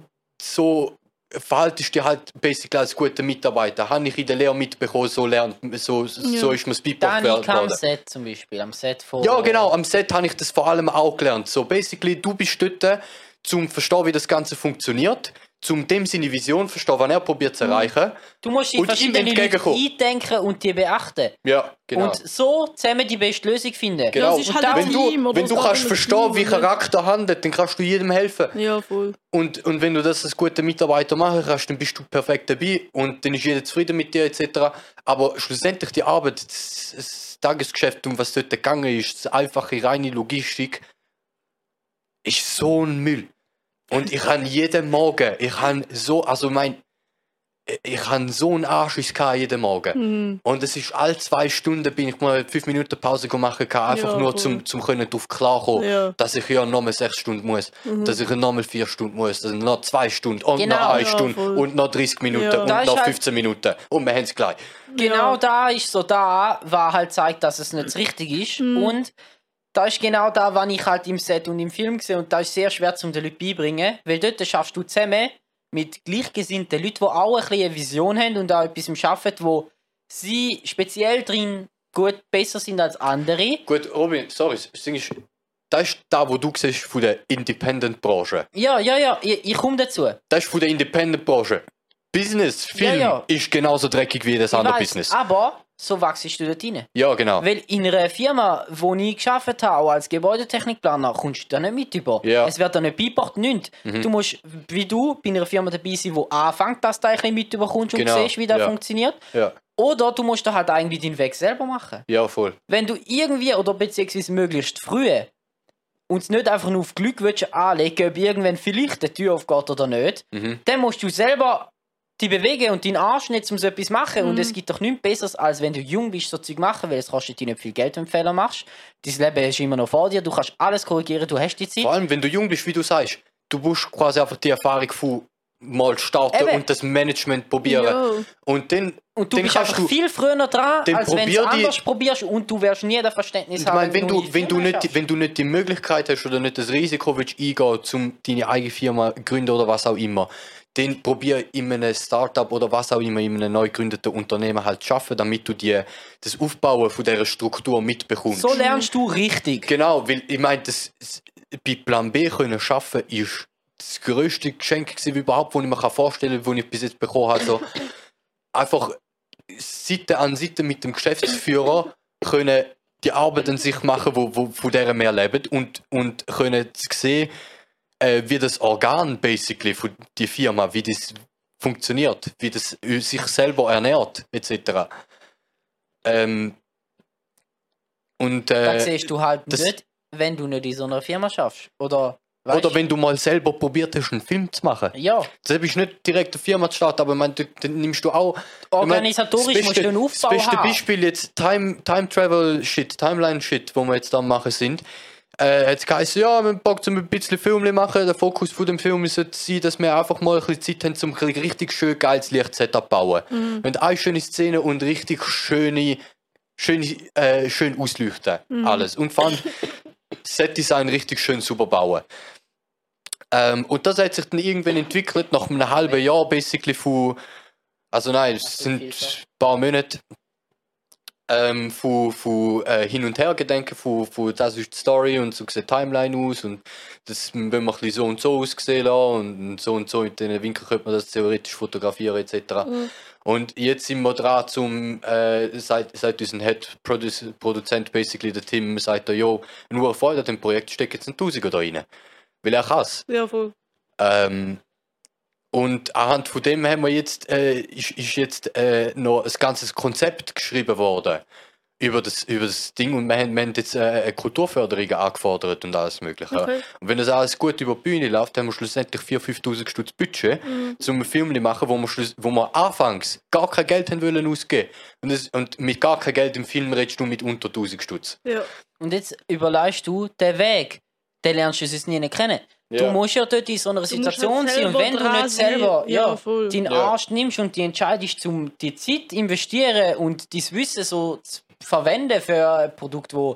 So verhaltest du dich halt basically als guter Mitarbeiter. Habe ich in der Lehre mitbekommen, so lernt, so, so Ja. ist mir das beigebracht Danik am worden. Set zum Beispiel, am Set von... Ja, genau, am Set habe ich das vor allem auch gelernt. So, basically, du bist dort, zum verstehen, wie das Ganze funktioniert, zum dem seine Vision verstehen, was er probiert Mhm. zu erreichen. Du musst die verschiedenen Leute eindenken und die beachten. Ja, genau. Und so zusammen die beste Lösung finden. genau. es ist Und halt wenn du, wenn du kannst verstehen, Team, wie? Charakter handelt, dann kannst du jedem helfen. Ja, voll. Und, und wenn du das als guter Mitarbeiter machen kannst, dann bist du perfekt dabei und dann ist jeder zufrieden mit dir etc. Aber schlussendlich die Arbeit, das, das Tagesgeschäft, um was dort gegangen ist, das einfache, reine Logistik, ist so ein Müll. Und ich habe jeden Morgen, ich habe so, also mein, ich habe so einen gehabt jeden Morgen. Mhm. Und es ist alle zwei Stunden bin ich mal fünf Minuten Pause machen kann, einfach Ja, nur zum, zum können drauf klarkommen, Ja. dass ich ja nochmal sechs Stunden muss, Mhm. dass ich nochmal vier Stunden muss, dass ich noch zwei Stunden und Genau, noch eine ja, Stunde voll. und noch 30 Minuten Ja. und Da noch halt- 15 Minuten und wir haben es gleich. Genau Ja. da ist so da, was halt zeigt, dass es nicht richtig ist. Mhm. Und da ist genau da, was ich halt im Set und im Film sehe. Und da ist sehr schwer zum den Leuten beibringen, weil dort schaffst du zusammen mit gleichgesinnten Leuten, die auch ein bisschen eine Vision haben und auch etwas arbeiten, wo sie speziell drin gut besser sind als andere. Gut, Robin, sorry, das ist, das ist da, wo du siehst von der Independent-Branche. Ja, ja, ja, ich, ich komme dazu. Das ist von der Independent-Branche. Business, Film ja. ist genauso dreckig wie jedes Ich andere weiss, Business. Aber so wachst du dort rein. Ja, genau. Weil in einer Firma, wo ich gearbeitet habe, auch als Gebäudetechnikplaner, kommst du da nicht mit über. Ja. Es wird da nicht beigebracht, nichts. Mhm. Du musst, wie du, bei einer Firma dabei sein, die anfängt, dass du ein bisschen mit überkommst und Genau, siehst, wie das ja. funktioniert. Ja, Oder du musst da halt eigentlich deinen Weg selber machen. ja voll. Wenn du irgendwie, oder beziehungsweise möglichst früh, und es nicht einfach nur auf Glück willst anlegen, ob irgendwann vielleicht die Tür aufgeht oder nicht, Mhm. dann musst du selber die bewegen und deinen Arsch nicht, um so etwas zu machen. Und es gibt doch nichts Besseres, als wenn du jung bist, so Zeug machen, weil es kostet dich nicht viel Geld, wenn du Fehler machst. Dein Leben ist immer noch vor dir, du kannst alles korrigieren, du hast die Zeit. Vor allem, wenn du jung bist, wie du sagst, du musst quasi einfach die Erfahrung von mal starten Eben. und das Management probieren. Ja. Und dann, Und du dann bist kannst einfach du, viel früher dran, Dann als wenn du anders probierst und du wirst nie das Verständnis ich haben. meine, wenn du, wenn, du nicht, schaffst. wenn du nicht die Möglichkeit hast oder nicht das Risiko willst eingehen, um deine eigene Firma zu gründen oder was auch immer, dann probier in einem Startup oder was auch immer, in einem neu gegründeten Unternehmen halt zu schaffen, damit du die, das Aufbauen von dieser Struktur mitbekommst. So lernst du richtig. Genau, weil ich meine, das, bei Plan B können schaffen ist das größte Geschenk gewesen, überhaupt, das ich mir vorstellen kann, das ich bis jetzt bekommen habe. So, einfach Seite an Seite mit dem Geschäftsführer können die Arbeit an sich machen, wo, wo, von der wir leben und, und können sehen, äh, wie das Organ basically von die Firma, wie das funktioniert, wie das sich selber ernährt, etc. Ähm, und, Das äh, siehst du halt das- nicht, wenn du nicht in so einer Firma schaffst. Oder, weißt, oder wenn du mal selber probiert hast, einen Film zu machen. Ja, Das ist nicht direkt eine Firma zu starten, aber du- dann nimmst du auch. organisatorisch meine, musst du einen Aufbau Das beste haben. Beispiel jetzt Time, Time Travel Shit, Timeline Shit, wo wir jetzt da machen sind. Äh, hat es geheißen, ja, wir haben Bock zum ein bisschen Film machen. Der Fokus von dem Film sollte sein, dass wir einfach mal ein bisschen Zeit haben, um ein richtig schön geiles Lichtsetup zu bauen. Mhm. Und eine schöne Szene und richtig schöne, schöne äh, schön ausleuchten. Alles. Und allem Set-Design richtig schön super bauen. Ähm, und das hat sich dann irgendwann entwickelt, nach einem halben Jahr basically von. Also nein, es sind ein paar Monate. Ähm, von, von äh, hin und her gedenken, von, von das ist die Story und so sieht die Timeline aus und das wenn man ein bisschen so und so aussehen lassen und so und so in den Winkel könnte man das theoretisch fotografieren etc. Und jetzt sind wir dran zum, äh, seit, seit unser Head Produce- Produzent, basically der Tim, sagt er, jo, nur Freude an dem Projekt, steckt jetzt ein Tausiger da rein. Weil er kann's. Ja, voll. Ähm, und anhand von dem haben wir jetzt, äh, ist, ist jetzt äh, noch ein ganzes Konzept geschrieben worden über das, über das Ding und wir haben, wir haben jetzt äh, eine Kulturförderung angefordert und alles mögliche. Okay. Und wenn das alles gut über die Bühne läuft, haben wir schlussendlich 4'000, 5'000 Stutz Budget, Mhm. um einen Film zu machen, wo wir, schluss, wo wir anfangs gar kein Geld haben wollen ausgeben. Und, das, und mit gar kein Geld im Film redest du mit unter 1000 Stutz. Ja. Und jetzt überlegst du, den Weg, den lernst du sonst nie kennen. Du musst ja dort in so einer Situation halt sein und wenn du nicht selber ja, Ja, deinen Ja. Arsch nimmst und die entscheidest, um die Zeit investieren und dein Wissen so zu verwenden für ein Produkt, das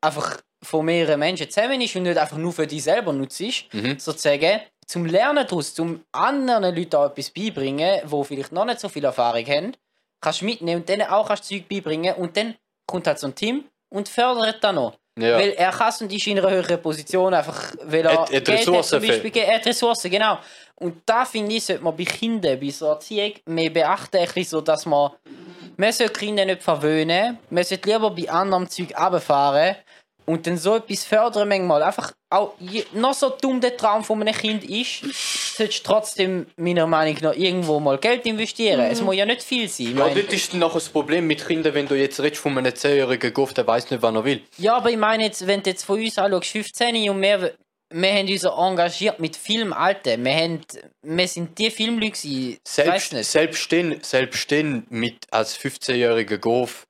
einfach von mehreren Menschen zusammen ist und nicht einfach nur für dich selber nutzt, Mhm. sozusagen, zum Lernen daraus, zum anderen Leuten auch etwas beibringen, die vielleicht noch nicht so viel Erfahrung haben, kannst du mitnehmen und denen auch kannst du Zeug beibringen und dann kommt halt so ein Team und fördert das noch. Ja. Weil er kann und ist in einer höheren Position, einfach weil er Er er Ressourcen zum Beispiel, er hat Ressourcen, genau. Und da finde ich, sollte man bei Kindern, bei so Erziehung, mehr beachten, ein bisschen so, dass man, man sollte Kinder nicht verwöhnen, man sollte lieber bei anderem Zeug runterfahren und dann so etwas fördern manchmal. Einfach, auch je, noch so dumm der Traum von einem Kind ist, solltest du trotzdem meiner Meinung nach irgendwo mal Geld investieren. Es muss ja nicht viel sein. Ja, mein- dort ist noch das Problem mit Kindern, wenn du jetzt redest von einem 10-jährigen Goff, der weiß nicht, wann er will. Ja, aber ich meine jetzt, wenn du jetzt von uns anschaust, 15 und wir, wir haben uns so engagiert mit Film, Alter. Wir, haben, wir sind die Filmleute gewesen, Selbst, selbst, dann, selbst dann mit als 15-jähriger Golf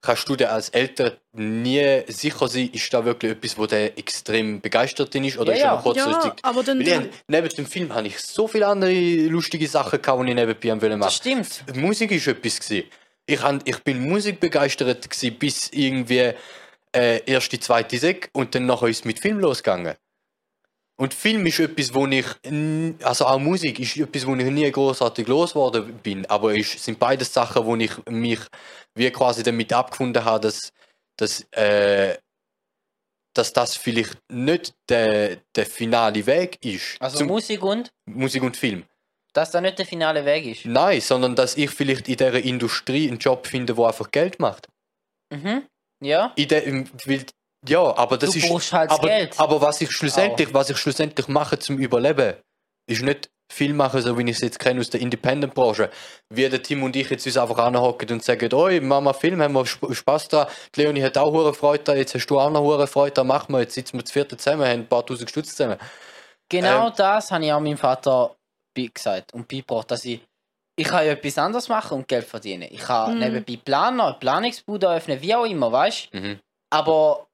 kannst du dir als Eltern nie sicher sein, ist da wirklich etwas, wo der extrem begeistert ist oder Ja, ist er noch kurzfristig. ja, aber dann. Hab- neben dem Film habe ich so viele andere lustige Sachen gehabt, die ich nebenbei wollen Das machen. stimmt. Musik ist etwas gewesen. Ich, han, ich bin musikbegeistert gewesen, bis irgendwie äh, erste, zweite Sek und dann nachher ist es mit Film losgegangen. Und Film ist etwas, wo ich, also auch Musik ist etwas, wo ich nie großartig losgeworden bin. Aber es sind beides Sachen, wo ich mich wie quasi damit abgefunden habe, dass, dass, äh, dass das vielleicht nicht der, der finale Weg ist. Also zum Musik und, Musik und Film. dass das nicht der finale Weg ist. Nein, sondern dass ich vielleicht in dieser Industrie einen Job finde, wo einfach Geld macht. Mhm. Ja. In der, im- weil, ja, aber das du ist. brauchst halt aber, Geld. aber was ich schlussendlich, was ich schlussendlich mache zum Überleben, ist nicht viel machen, so wie ich es jetzt kenne aus der Independent-Branche. Wie der Tim und ich jetzt uns einfach anhocken und sagen, oi, Mama Film, haben wir Sp- Spaß dran. Die Leonie hat auch hure Freude dran, jetzt hast du auch noch hure Freude dran, machen wir, jetzt sitzen wir zu vierten zusammen, haben ein paar tausend Stutz zusammen. Genau Ähm, das habe ich auch meinem Vater gesagt und beigebracht, dass ich ich kann ja etwas anderes machen und Geld verdienen. Ich kann Mhm. nebenbei Planer, Planungsbude öffnen, wie auch immer, weißt du? Mhm. Aber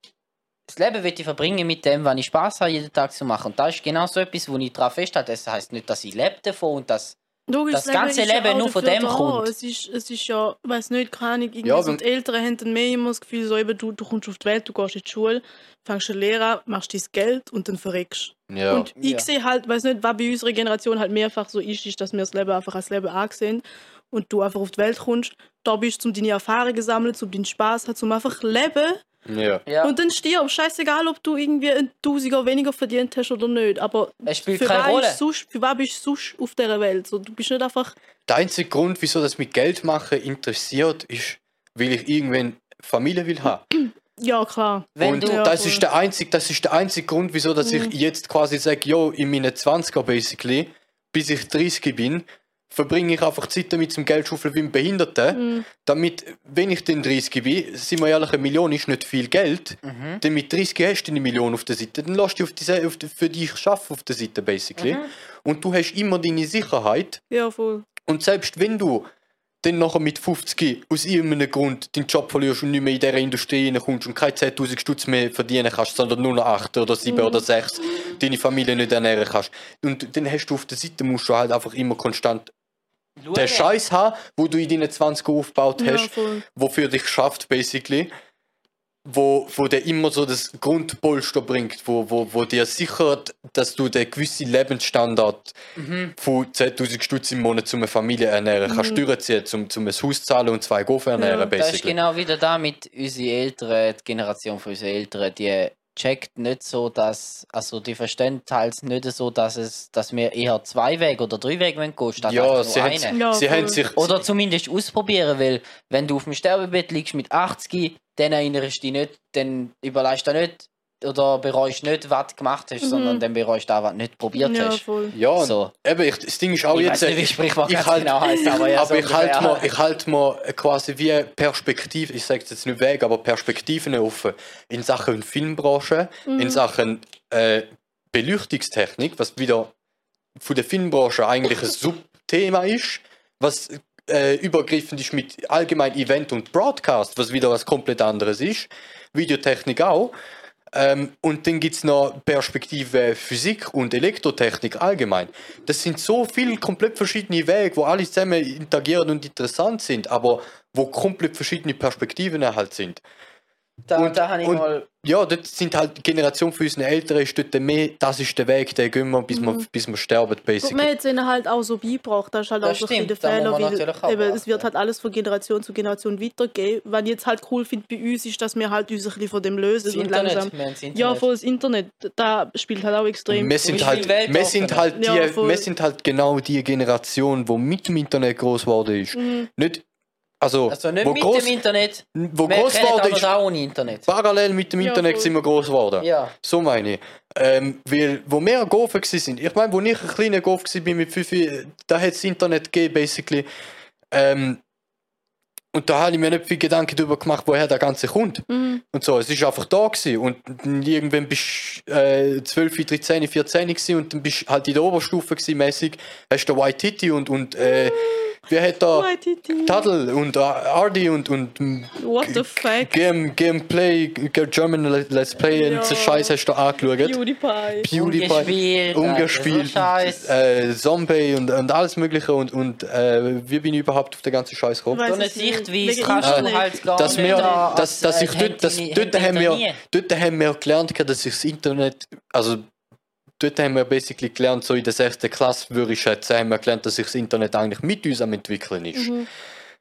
das Leben will ich verbringen mit dem, was ich Spaß habe, jeden Tag zu machen. Und das ist genau so etwas, wo ich daran festhalte. Das heisst nicht, dass ich lebe davon und dass Logisch, Das ganze ja Leben auch nur von dem da. kommt. Es ist, es ist ja, weiß nicht, keine Ahnung, irgendwie Ja, so die Eltern haben dann mehr immer das Gefühl, so eben, du, du kommst auf die Welt, du gehst in die Schule, fängst eine Lehre an, machst dein Geld und dann verreckst. Ja. Und ich Ja. sehe halt, weiß nicht, was bei unserer Generation halt mehrfach so ist, ist, dass wir das Leben einfach als Leben angesehen und du einfach auf die Welt kommst, da bist, um deine Erfahrungen zu sammeln, um deinen Spaß zu haben, um einfach leben ja. ja, und dann stirbst. Scheißegal, ob du irgendwie ein Tausiger weniger verdient hast oder nicht, aber es spielt für keine was, Rolle. sonst, für was bist du sonst auf dieser Welt? So, du bist nicht einfach Der einzige Grund, wieso das mit Geld machen interessiert, ist, weil ich irgendwann Familie will haben. Ja, klar. Wenn und du- Ja, das, voll. ist der einzige, das ist der einzige Grund, wieso dass Mhm. ich jetzt quasi sage, jo, in meinen 20er basically, bis ich 30 bin, verbringe ich einfach Zeit damit zum Geld schaufeln wie ein Behinderter, Mhm. damit, wenn ich dann 30 bin, sind wir ehrlich, eine Million ist nicht viel Geld, Mhm. dann mit 30 hast du eine Million auf der Seite, dann lässt du auf die, auf die, für dich schaffen auf der Seite basically. Mhm. Und du hast immer deine Sicherheit Ja, voll. und selbst wenn du dann nachher mit 50 aus irgendeinem Grund deinen Job verlierst und nicht mehr in dieser Industrie reinkommst und keine 10'000 Stutz mehr verdienen kannst, sondern nur noch 8 oder 7 Mhm. oder 6, deine Familie nicht ernähren kannst. Und dann hast du auf der Seite, musst du halt einfach immer konstant Schauen. den Scheiß haben, wo du in deinen 20 aufgebaut Ja, hast, voll. wofür dich schafft, basically. Wo, wo dir immer so das Grundpolster bringt, wo, wo, wo dir sichert, dass du den gewissen Lebensstandard Mhm. von 10.000 Stutz im Monat zu einer Familie ernähren kannst, Mhm. durchziehen, zum, zum ein Haus zahlen und zwei Gofen ernähren, Ja, Das ist basically. genau wieder da mit unseren Eltern, die Generation von unseren Eltern, die checkt nicht so, dass, also die verstehen teils nicht so, dass es, dass wir eher zwei Wege oder drei Wege gehen wollen, statt ja, sie, nur haben, einen. Ja, sie haben sich. Oder zumindest ausprobieren, weil wenn du auf dem Sterbebett liegst mit 80, dann erinnerst du dich nicht, dann überlegst du nicht oder bereust nicht, was du gemacht hast, Mhm. sondern dann bereust du auch, was du nicht probiert Ja, hast. voll. ja, So. eben, ich, das Ding ist auch Ich jetzt. weiß nicht, wie ich, Sprichwort ich ganz halt, genau heisst, aber ja, so ich halte mir, ich halt mir quasi wie Perspektive, ich sage jetzt nicht Weg, aber Perspektiven offen in Sachen Filmbranche, Mhm. in Sachen äh, Beleuchtungstechnik, was wieder von der Filmbranche eigentlich ein Subthema ist, was äh, übergreifend ist mit allgemein Event und Broadcast, was wieder was komplett anderes ist. Videotechnik auch. Ähm, und dann gibt es noch Perspektive Physik und Elektrotechnik allgemein. Das sind so viele komplett verschiedene Wege, wo alle zusammen interagieren und interessant sind, aber wo komplett verschiedene Perspektiven halt sind. Da, Und- da habe ich und- mal. Ja, dort sind halt die Generation von unseren Eltern ist dort mehr, das ist der Weg, den gehen wir, bis, wir, bis wir sterben, Gut, basically. man hat es ihnen halt auch so beigebracht, das ist halt Das auch so muss Fehler, man weil eben, es wird halt alles von Generation zu Generation weitergehen. Was ich jetzt halt cool finde bei uns, ist, dass wir halt uns ein bisschen von dem lösen Das und Internet, langsam... Internet. Ja, voll das Internet, da spielt halt auch extrem. Wir sind, viel halt, wir, sind halt die, Ja, wir sind halt genau die Generation, die mit dem Internet groß geworden ist. Mhm. Nicht, also, Also nicht wo mit groß, dem Internet. wo wir groß kennen geworden ist, auch ohne Internet. parallel mit dem Ja, Internet voll. sind wir groß geworden. Ja. So meine ich. Ähm, weil, wo wir Gofen sind, ich meine, wo ich ein kleiner Golf war mit 5, da hat es Internet gegeben, basically. Ähm, und da habe ich mir nicht viel Gedanken darüber gemacht, woher der Ganze kommt. Mhm. Und so, es ist einfach da gewesen. Und irgendwann bist du äh, 12, 13, 14 gewesen und dann bist du halt in der Oberstufe gewesen, mäßig. Hast du White Titty und, und äh, wie hat da. Tadel und äh, Ardi und, und What the fuck? Game, Gameplay, German Let's Play Ja. und so Scheiß hast du da angeschaut. PewDiePie. PewDiePie, Umgespielt, umgespielt, also Scheiß. äh, Zombie und, und alles mögliche und, und äh, wie bin ich überhaupt auf den ganzen Scheiß gekommen? So eine. Sichtweise kannst du halt gar dass nicht wir, da dass, dass äh, ich dort, dass, Handy- dort, haben wir, dort haben wir gelernt, dass sich das Internet, also dort haben wir basically gelernt, so in der 6. Klasse würde ich schätzen, haben wir gelernt, dass sich das Internet eigentlich mit uns am entwickeln ist. Mhm.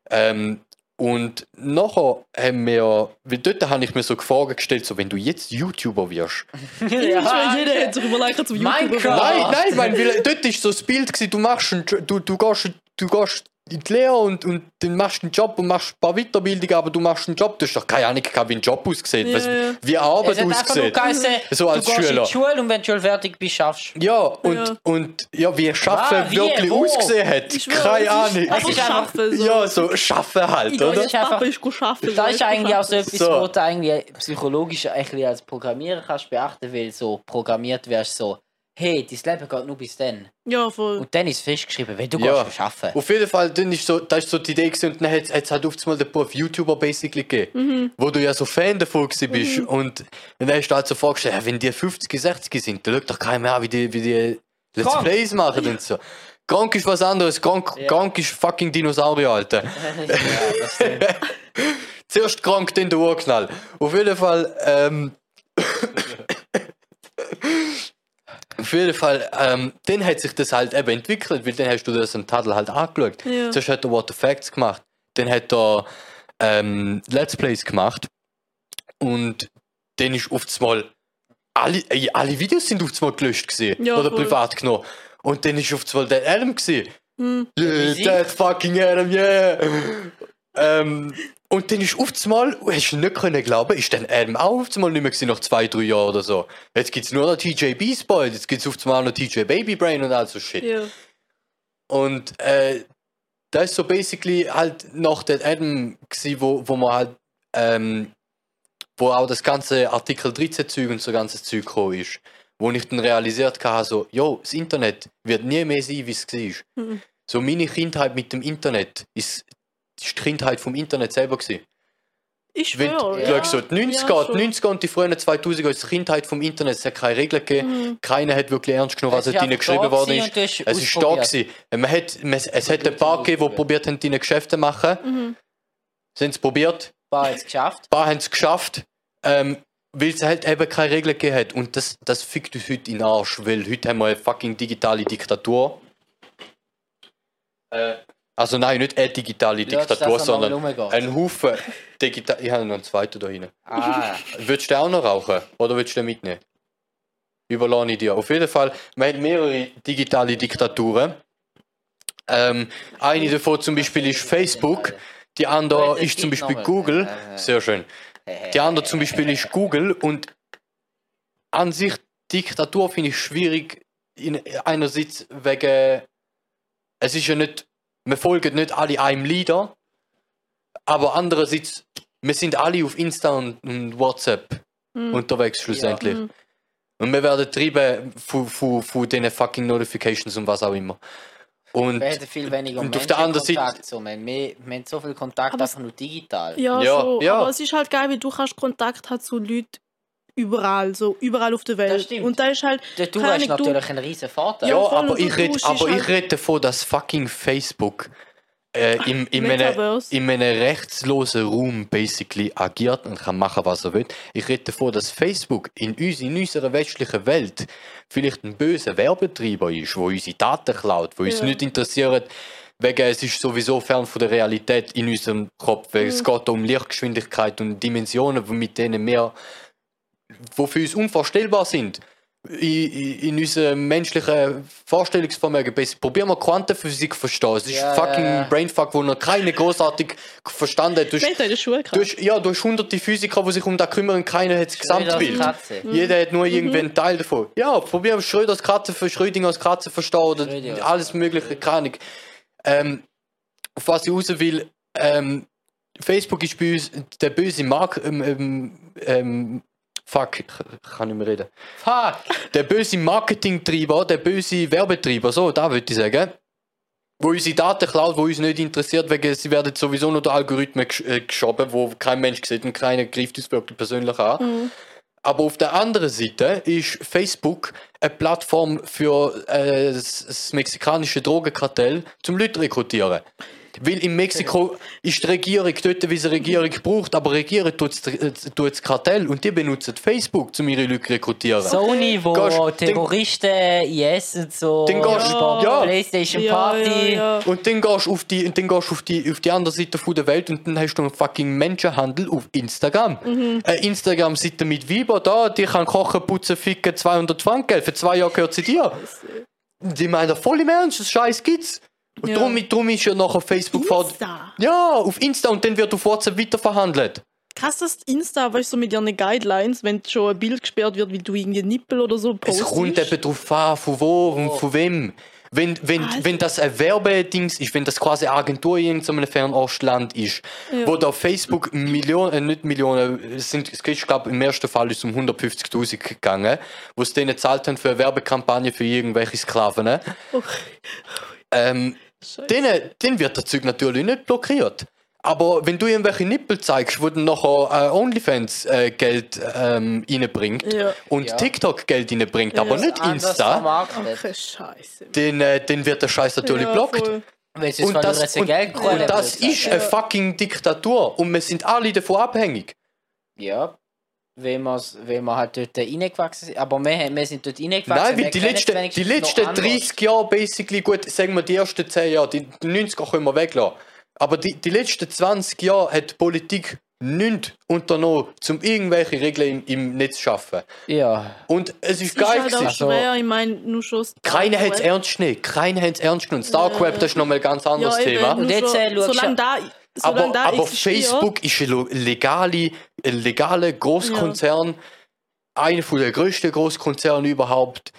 Ähm, und nachher haben wir, weil dort habe ich mir so Fragen gestellt, so wenn du jetzt YouTuber wirst. Ich meine, jeder hat sich überlegt, zum YouTuber Minecraft. Nein, nein, mein, weil dort ist so das Bild gewesen, du machst einen, du, du gehst, du gehst in die Lehre und, und dann machst du einen Job und machst ein paar Weiterbildungen, aber du machst einen Job, du hast doch keine Ahnung gehabt, wie ein Job aussieht, Ja, was, ja. wie Arbeit nur aussieht. geheißen, So als du gehst Schüler. in die Schule und wenn du schon fertig bist, schaffst du. Ja, und, Ja. und ja, wie Schaffen Ah, wie? wirklich Wo? ausgesehen hat, Ich schwöre, keine Ahnung. Einfach- schaffen. So. Ja, so Schaffen halt, Ich oder? gehe ist einfach- go schaffen. Das ist eigentlich auch so etwas, So. wo du eigentlich psychologisch eigentlich als Programmierer kannst beachten, weil so programmiert wärst so, hey, dein Leben geht nur bis dann. Ja, voll. Und dann ist festgeschrieben, wenn du Ja. gehst arbeiten. Auf jeden Fall, dann ist so, das ist so die Idee gewesen, und dann hat es halt oft mal den Beruf YouTuber basically gegeben, wo du ja so Fan davon gewesen bist und dann hast du halt so vorgestellt, ja, wenn die 50, 60 sind, dann schaut doch keiner mehr an, wie die, wie die Let's Krank. Plays machen und so. Krank ist was anderes, krank, Ja. krank ist fucking Dinosaurier, Alter. ja, das stimmt. Zuerst krank, dann der Urknall. Auf jeden Fall, ähm, auf jeden Fall, ähm, dann hat sich das halt eben entwickelt, weil dann hast du das im Tadel halt angeschaut. Ja. Zuerst hat er What the Facts gemacht, dann hat er ähm, Let's Plays gemacht und dann ist auf einmal alle, äh, alle Videos sind auf einmal gelöscht gesehen Ja, oder voll. privat genommen. Und dann ist auf einmal der Adam gesehen. Hm. Yeah, that fucking Adam, yeah. Ähm, und dann ist auf einmal, hast du nicht können glauben, ist dann Adam auch auf einmal nicht mehr gewesen, nach zwei, drei Jahren oder so. Jetzt gibt es nur noch TJ Beast Boy, jetzt gibt es auf einmal noch TJ Baby Brain und all so Shit. Ja. Und äh, das ist so basically halt nach der Adam gewesen, wo, wo man halt, ähm, wo auch das ganze Artikel 13 Zeug und so ganzes Zeug gekommen ist. Wo ich dann realisiert habe, so, jo, das Internet wird nie mehr sein, wie es war. Mhm. So meine Kindheit mit dem Internet ist, ist die Kindheit vom Internet selber gewesen. Ich Wenn schwöre. du schaust, so die 90er, Ja, die schon. 90er und die frühen 2000er ist die Kindheit vom Internet, es hat keine Regeln gegeben, Mhm. keiner hat wirklich ernst genommen, was Es drinnen da geschrieben worden ist. Es ist da ausprobiert. gewesen. Man hat, man, es hat ein paar gegeben, die probiert haben, deine Geschäfte zu machen. Mhm. Sie haben es probiert, War jetzt geschafft. ein paar haben es geschafft, ähm, weil es halt eben keine Regeln gegeben hat. Und das, das fickt uns heute in den Arsch, weil heute haben wir eine fucking digitale Diktatur. Äh, also nein, nicht eine digitale Diktatur, er sondern ein Haufen digital... Ich habe noch einen zweiten da hinten. Ah, Würdest du den auch noch rauchen? Oder willst du den mitnehmen? Überlasse ich dir. Auf jeden Fall, wir haben mehrere digitale Diktaturen. Ähm, eine davon zum Beispiel ist Facebook, die andere ist zum Beispiel. Google. Äh, äh. Sehr schön. Die andere zum Beispiel ist Google und an sich Diktatur finde ich schwierig. In, einerseits wegen, es ist ja nicht, wir folgen nicht alle einem Leader, aber andererseits, wir sind alle auf Insta und, und WhatsApp Mhm. unterwegs schlussendlich. Mhm. Und wir werden treiben von, von, von diesen fucking Notifications und was auch immer. Und Wir hätten viel weniger und auf der anderen Seite- Kontakt. So. Wir, haben mehr, wir haben so viel Kontakt Aber einfach nur digital. Ja, Ja, schon. ja. Aber es ist halt geil, weil du kannst Kontakt haben zu Leuten überall, so überall auf der Welt. Das stimmt. Und da ist halt, Der Du hast natürlich einen riesen Vorteil. Ja, Ja, aber ich rede tust aber dich ich halt- red davon, dass fucking Facebook äh, im, in, einem, in einem rechtslosen Raum basically agiert und kann machen, was er will. Ich rede davon, dass Facebook in, uns, in unserer westlichen Welt vielleicht ein böser Werbetreiber ist, wo unsere Daten klaut, wo uns Ja. nicht interessiert, wegen es ist sowieso fern von der Realität in unserem Kopf, weil Mhm. es geht um Lichtgeschwindigkeit und Dimensionen, mit denen wir, wo für uns unvorstellbar sind in, in, in unserem menschlichen Vorstellungsvermögen. Probieren wir Quantenphysik zu verstehen. Es ist Ja, fucking ja, ja. Brainfuck, wo noch keine großartig verstanden hat. Du hast, in der Schule du hast, ja, du hast hunderte Physiker, die sich um das kümmern, keiner hat das Gesamtbild. Katze. Jeder hat nur Mhm. irgendwie einen Teil davon. Ja, probieren wir Schröders Katze für Schrödingers Katze verstehen oder Schrödingers alles mögliche, keine Ahnung. Ähm, auf was ich raus will, ähm, Facebook ist bei uns der böse Mark... Ähm, ähm, ähm, fuck, ich kann nicht mehr reden Fuck! der böse Marketingtreiber, der böse Werbetreiber, so, da würde ich sagen, wo unsere Daten klaut, wo uns nicht interessiert, wegen sie werden sowieso nur der Algorithmen gesch äh, geschoben, wo kein Mensch sieht und keiner greift uns wirklich persönlich an. Mhm. Aber auf der anderen Seite ist Facebook eine Plattform für äh, das, das mexikanische Drogenkartell zum Leute rekrutieren. Weil in Mexiko ist die Regierung dort, wie sie Regierung braucht, aber regieren tut das Kartell und die benutzen Facebook, um ihre Leute zu rekrutieren. Sony, wo Gehst- Terroristen, IS und so, Dann gehst- ja. Playstation Ja, Party. ja, ja. Und dann gehst du auf die, und dann gehst du auf die, auf die andere Seite von der Welt und dann hast du einen fucking Menschenhandel auf Instagram. Mhm. Eine Instagram-Seite mit Weiber da, die kann kochen, putzen, ficken, 200 Franken, für zwei Jahre gehört sie dir. Die meinen voll im Ernst, das Scheiß gibt's. Und Ja. darum, darum ist ja nachher Facebook vor- Insta. Ja, auf Insta und dann wird auf WhatsApp weiterverhandelt. Krass, dass Insta, weißt du, so mit ihren Guidelines, wenn schon ein Bild gesperrt wird, wie du irgendwie Nippel oder so Es postest. kommt eben drauf an, von wo und von wem. Wenn, wenn, Alter. wenn das ein Werbedings ist, wenn das quasi eine Agentur in irgendeinem Fernostland ist, Ja. wo da Facebook Millionen, äh, nicht Millionen, es sind, es geht, ich glaube, im ersten Fall ist es um 150.000 gegangen, wo es denen gezahlt haben für eine Werbekampagne für irgendwelche Sklaven. ne? Okay. Ähm. Denen, denen wird der Zeug natürlich nicht blockiert. Aber wenn du irgendwelche Nippel zeigst, wo dann nachher äh, OnlyFans äh, Geld ähm, reinbringt Ja. und Ja. TikTok Geld reinbringt, aber nicht Insta, vermarktet. Okay, Scheiße. dann, äh, wird der Scheiß natürlich Ja, blockt. voll. Und das, und, Geld und das ist eine Ja. fucking Diktatur und wir sind alle davon abhängig. Ja. Wenn, wenn wir halt dort reingewachsen sind. Aber wir, wir sind dort reingewachsen. Nein, weil die letzten, die letzten noch anders. 30 Jahre, basically, gut, sagen wir die ersten 10 Jahre, die, die 90er können wir weglassen. Aber die, die letzten 20 Jahre hat die Politik nichts unternommen, um irgendwelche Regeln im, im Netz zu schaffen. Ja. Und es ist ist geil. halt. Also- schwer, ich meine, nur schon Keiner hat es Dark Web. ernst genommen. Keiner hat es ernst genommen. StarCweb, das ist nochmal ein ganz anderes ja, eben, Thema. Und jetzt, äh, solange da, Aber, da aber Facebook ist ein lo- legale, legaler Großkonzern, einer von der größten Großkonzerne überhaupt.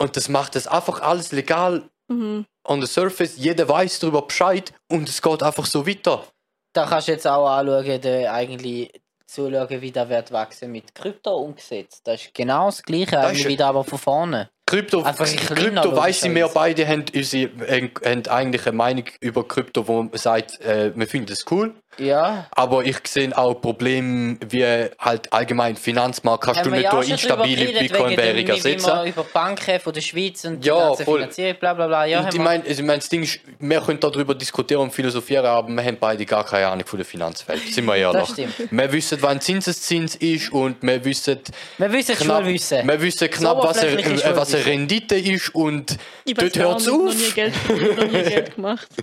Und das macht das einfach alles legal Mhm. on the surface. Jeder weiß darüber Bescheid und es geht einfach so weiter. Da kannst du jetzt auch anschauen, der eigentlich zuschauen, wie der wird wachsen mit Krypto umgesetzt. Das ist genau das gleiche, eigentlich ist- wieder aber von vorne. Krypto, Krypto weiss ich, wir beide haben, unsere, haben, haben eigentlich eine Meinung über Krypto, wo man sagt, äh, wir finden es cool. Ja. Aber ich sehe auch Probleme, wie halt allgemein Finanzmarkt kannst du Haben wir nicht durch instabile Bitcoin-Währung ersetzen. wir über Banken von der Schweiz und die Ja, ganze voll. Finanzierung, bla bla bla. Ja, Und ich meine, also ich mein, das Ding ist, wir können darüber diskutieren und philosophieren, aber wir haben beide gar keine Ahnung von der Finanzwelt. Sind wir ehrlich. Das stimmt. Wir wissen, wann Zinseszins ist und wir wissen wir wissen knapp, Schulwissen. wir wissen knapp was, eine, äh, was eine. Rendite ist und Ich dort hört es auf. Geld, noch nie Geld gemacht.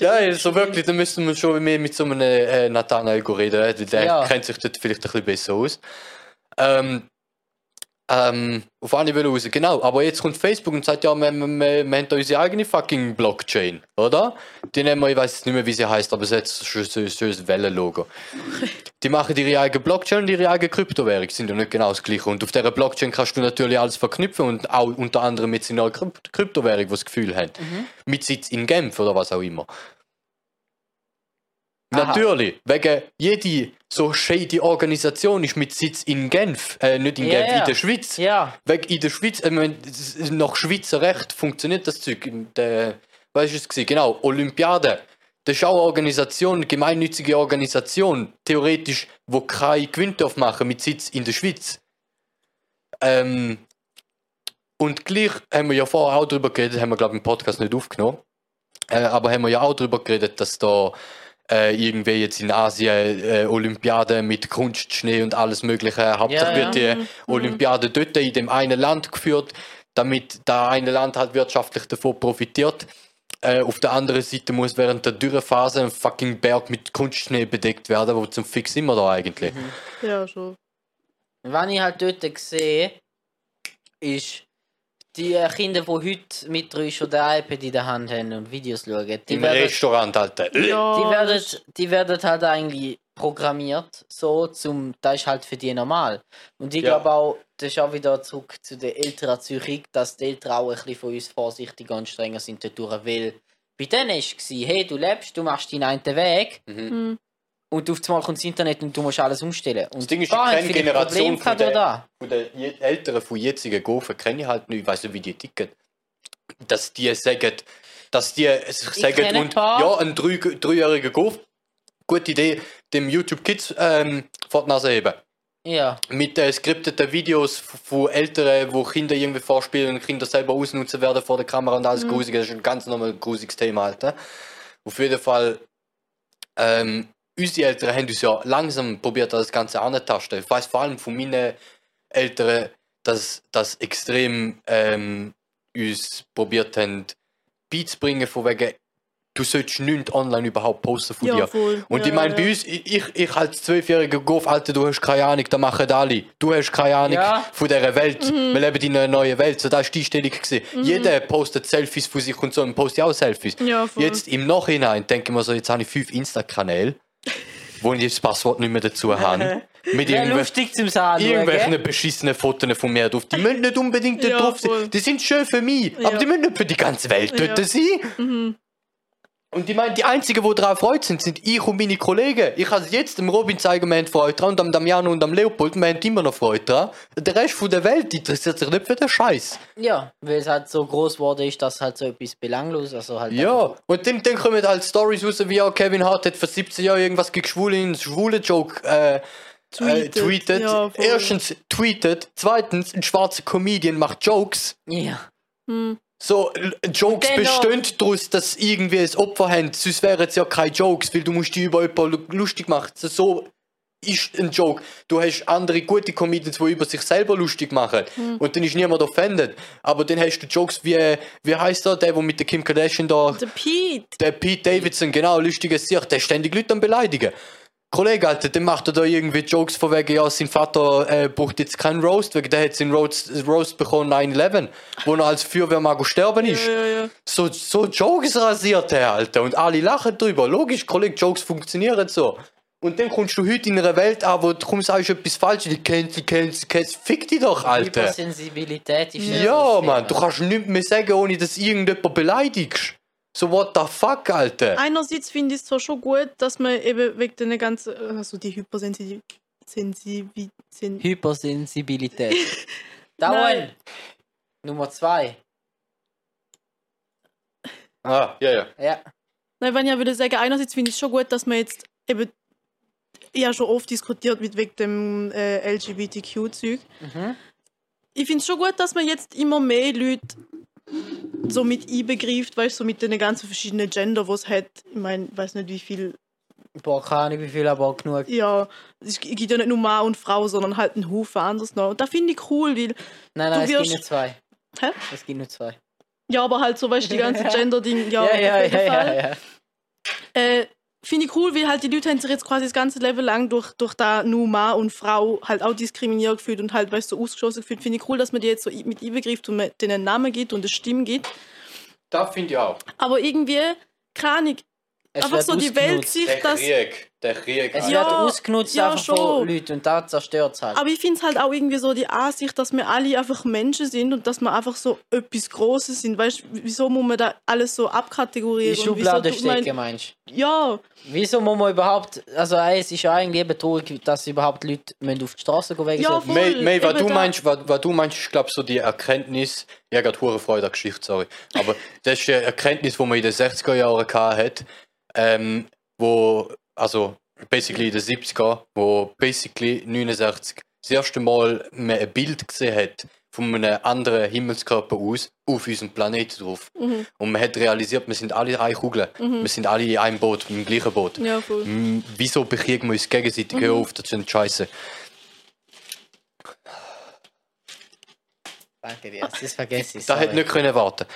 Ja, also wirklich, da müssten wir schon mehr mit so einem äh, Nathanael reden. Der Ja. kennt sich dort vielleicht ein bisschen besser aus. Ähm, ähm, auf eine Welle raus, genau. Aber jetzt kommt Facebook und sagt, ja, wir, wir, wir, wir haben da unsere eigene fucking Blockchain, oder? Die nehmen wir, ich weiß jetzt nicht mehr, wie sie heißt, aber es hat ein Wellenlogo. Die machen ihre eigene Blockchain und ihre eigene Kryptowährung, sind ja nicht genau das gleiche. Und auf dieser Blockchain kannst du natürlich alles verknüpfen und auch unter anderem mit seiner Krypt Kryptowährung, die das Gefühl haben. Mit Sitz in Genf oder was auch immer. Aha. Natürlich, wegen jede so shady Organisation ist mit Sitz in Genf, äh, nicht in Ja, Genf, in der Schweiz. Ja, Wegen in der Schweiz, ich nach Schweizer Recht funktioniert das Zeug. Der, was ist es gewesen? Genau, Olympiade. Das ist auch eine Organisation, eine gemeinnützige Organisation, theoretisch, wo kein Gewinn darf machen mit Sitz in der Schweiz. Ähm, und gleich haben wir ja vorher auch darüber geredet, haben wir glaube ich im Podcast nicht aufgenommen, äh, aber haben wir ja auch darüber geredet, dass da äh, irgendwie jetzt in Asien äh, Olympiade mit Kunst, Schnee und alles mögliche, Hauptsache Ja, ja. wird die Olympiade dort in dem einen Land geführt, damit da eine Land halt wirtschaftlich davon profitiert. Äh, auf der anderen Seite muss während der Dürrephase ein fucking Berg mit Kunstschnee bedeckt werden, wo zum Fix immer da eigentlich. Ja, schon. was ich halt dort sehe, ist, die äh, Kinder, die heute mit drei schon den iPad in der Hand haben und Videos schauen, die Im werden, Restaurant, Alter. Ja, die, werden, die werden halt eigentlich programmiert, so zum, das ist halt für die normal. Und ich Ja. glaube auch, das ist auch wieder zurück zu der älteren Psychik, dass die Eltern auch ein bisschen von uns vorsichtiger und strenger sind dadurch, weil bei denen war es, hey, du lebst, du machst deinen einen Weg Mhm. Und auf einmal kommt das Internet und du musst alles umstellen. Und Das Ding ist, da ich kenne Generation von da. Von den Älteren, von jetzigen Gofen kenne ich halt nicht, ich weiß nicht, wie die ticken. Dass die sagen, dass die sagen, und paar. ja, ein drei, dreijähriger Golf, gute Idee, dem YouTube Kids ähm, vor die Nase heben. Ja. mit äh, skripteten Videos von Eltern, wo Kinder irgendwie vorspielen und Kinder selber ausnutzen werden vor der Kamera und alles grusig. Das ist ein ganz normal grusiges Thema, Alter. Auf jeden Fall, ähm, unsere Eltern haben uns ja langsam probiert, das Ganze anzutasten. Ich weiß vor allem von meinen Eltern, dass das extrem ähm, uns probiert haben, beizubringen, von wegen, du sollst nichts online überhaupt posten von Ja, dir. voll. Und Ja, ich meine, ja. bei uns, ich, ich, ich als Zwölfjähriger Golf, Alter, du hast keine Ahnung, da machen alle. Du hast keine Ahnung Ja. von dieser Welt. Mhm. Wir leben in einer neuen Welt. So, das war die Einstellung. gewesen. Jeder postet Selfies von sich und so und postet auch Selfies. Ja, voll. Jetzt im Nachhinein denke ich mir so, jetzt habe ich fünf Insta-Kanäle, wo ich das Passwort nicht mehr dazu habe. Mit Wäre irgendwelchen lustig zum Sagen. irgendwelchen beschissenen Fotos von mir drauf. Die müssen nicht unbedingt dort Ja, drauf sein. Die sind schön für mich, aber Ja. die müssen nicht für die ganze Welt dort Ja. sein. Und ich meine, die einzigen, die daran freut sind, sind ich und meine Kollegen. Ich kann es jetzt dem Robin zeigen, wir haben Freude dran, und am Damiano und am Leopold, wir haben immer noch Freude dran. Der Rest von der Welt interessiert sich nicht für den Scheiß. Ja, weil es halt so groß geworden ist, dass halt so etwas belanglos, also halt Ja, und dann, dann kommen halt Stories raus, wie ja, Kevin Hart hat vor 17 Jahren irgendwas gegen Schwule in schwule Joke äh, Tweetet. Äh, tweetet. Ja. Erstens tweetet, zweitens ein schwarzer Comedian macht Jokes. Ja. Hm. So, Jokes noch- bestehen daraus, dass irgendwie ein Opfer haben, sonst wären es ja keine Jokes, weil du musst die über jemanden lu- lustig machen. So- ist ein Joke. Du hast andere gute Comedians, die über sich selber lustig machen. Hm. Und dann ist niemand offended. Aber dann hast du Jokes wie, wie heißt der, der, der mit der Kim Kardashian da Der Pete. der Pete Davidson, genau, lustiges Sicht, der ständig Leute am beleidigen. Kollege, Alter, der macht er da irgendwie Jokes von wegen, ja, sein Vater äh, braucht jetzt keinen Roast, wegen der hat seinen Roast, Roast bekommen 9-11, wo er als Feuerwehrmann sterben ist. Ja, ja, ja. So, so Jokes rasiert er, Alter, und alle lachen drüber. Logisch, Kollege, Jokes funktionieren so. Und dann kommst du heute in einer Welt an, wo du komm, sagst etwas falsch, die kennst, die kennst, die kennst, fick dich doch, Alter. Hypersensibilität ist Ja, Mann, du kannst nichts mehr sagen, ohne dass irgendjemand beleidigst. So, what the fuck, Alter? Einerseits finde ich es zwar schon gut, dass man eben wegen den ganzen, also die Hypersensibilität. Sen Hypersensibilität. Dauern! Nummer zwei. Ah, ja, ja. Ja. Nein, wenn ich ja würde sagen, einerseits finde ich es schon gut, dass man jetzt eben, ich habe schon oft diskutiert mit wegen dem äh, LGBTQ-Zeug. Mhm. Ich finde es schon gut, dass man jetzt immer mehr Leute so mit einbegreift, weißt du, so mit den ganzen verschiedenen Gender, was es hat. Ich meine, ich weiß nicht, wie viel. Boah, keine Ahnung wie viel, aber genug. Ja, es gibt ja nicht nur Mann und Frau, sondern halt einen Haufen anderes noch. Und das finde ich cool, weil. Nein, nein, es gibt wirst- nur zwei. Hä? Es gibt nur zwei. Ja, aber halt so, weißt du, die ganze Gender-Ding. Ja, ja, ja, ja, ja, ja. Äh, Finde ich cool, weil halt die Leute haben sich jetzt quasi das ganze Leben lang durch, durch da nur Mann und Frau halt auch diskriminiert gefühlt und halt, weißt du, so ausgeschlossen gefühlt. Finde ich cool, dass man die jetzt so mit einbegreift und denen einen Namen gibt und eine Stimme gibt. Das finde ich auch. Aber irgendwie, keine Es einfach wird so die ausgenutzt. Weltsicht, Der dass... Krieg, der Krieg. Es. Ja, wird ausgenutzt ja, einfach von schon. Leuten und da zerstört es halt. Aber ich finde es halt auch irgendwie so die Ansicht, dass wir alle einfach Menschen sind und dass wir einfach so etwas Großes sind. Weißt du, wieso muss man da alles so Die abkategorieren? und Schublade wieso stecken, meinst du? Ja, Wieso muss man überhaupt, also ey, es ist ja eigentlich eben traurig, dass überhaupt Leute müssen auf die Straße gehen wegen Ja, so voll. Mei, Mei, was du meinst, was, was du meinst, ist glaube so die Erkenntnis, ich habe gerade hure Freude an Geschichte, sorry, aber das ist die Erkenntnis, die man in den 60er Jahren gehabt hat, ähm, wo, also basically in den 70er, wo basically 69 das erste Mal man ein Bild gesehen hat von einem anderen Himmelskörper aus auf unserem Planeten drauf. Mhm. Und man hat realisiert, wir sind alle eine Kugel, wir sind alle in einem Boot, im gleichen Boot. ja. Mm, Wieso bekriegen wir uns gegenseitig? Mhm. Hör auf, das sind Scheiße. Danke dir, das vergesse ich. Da sorry. hätte nicht können warten.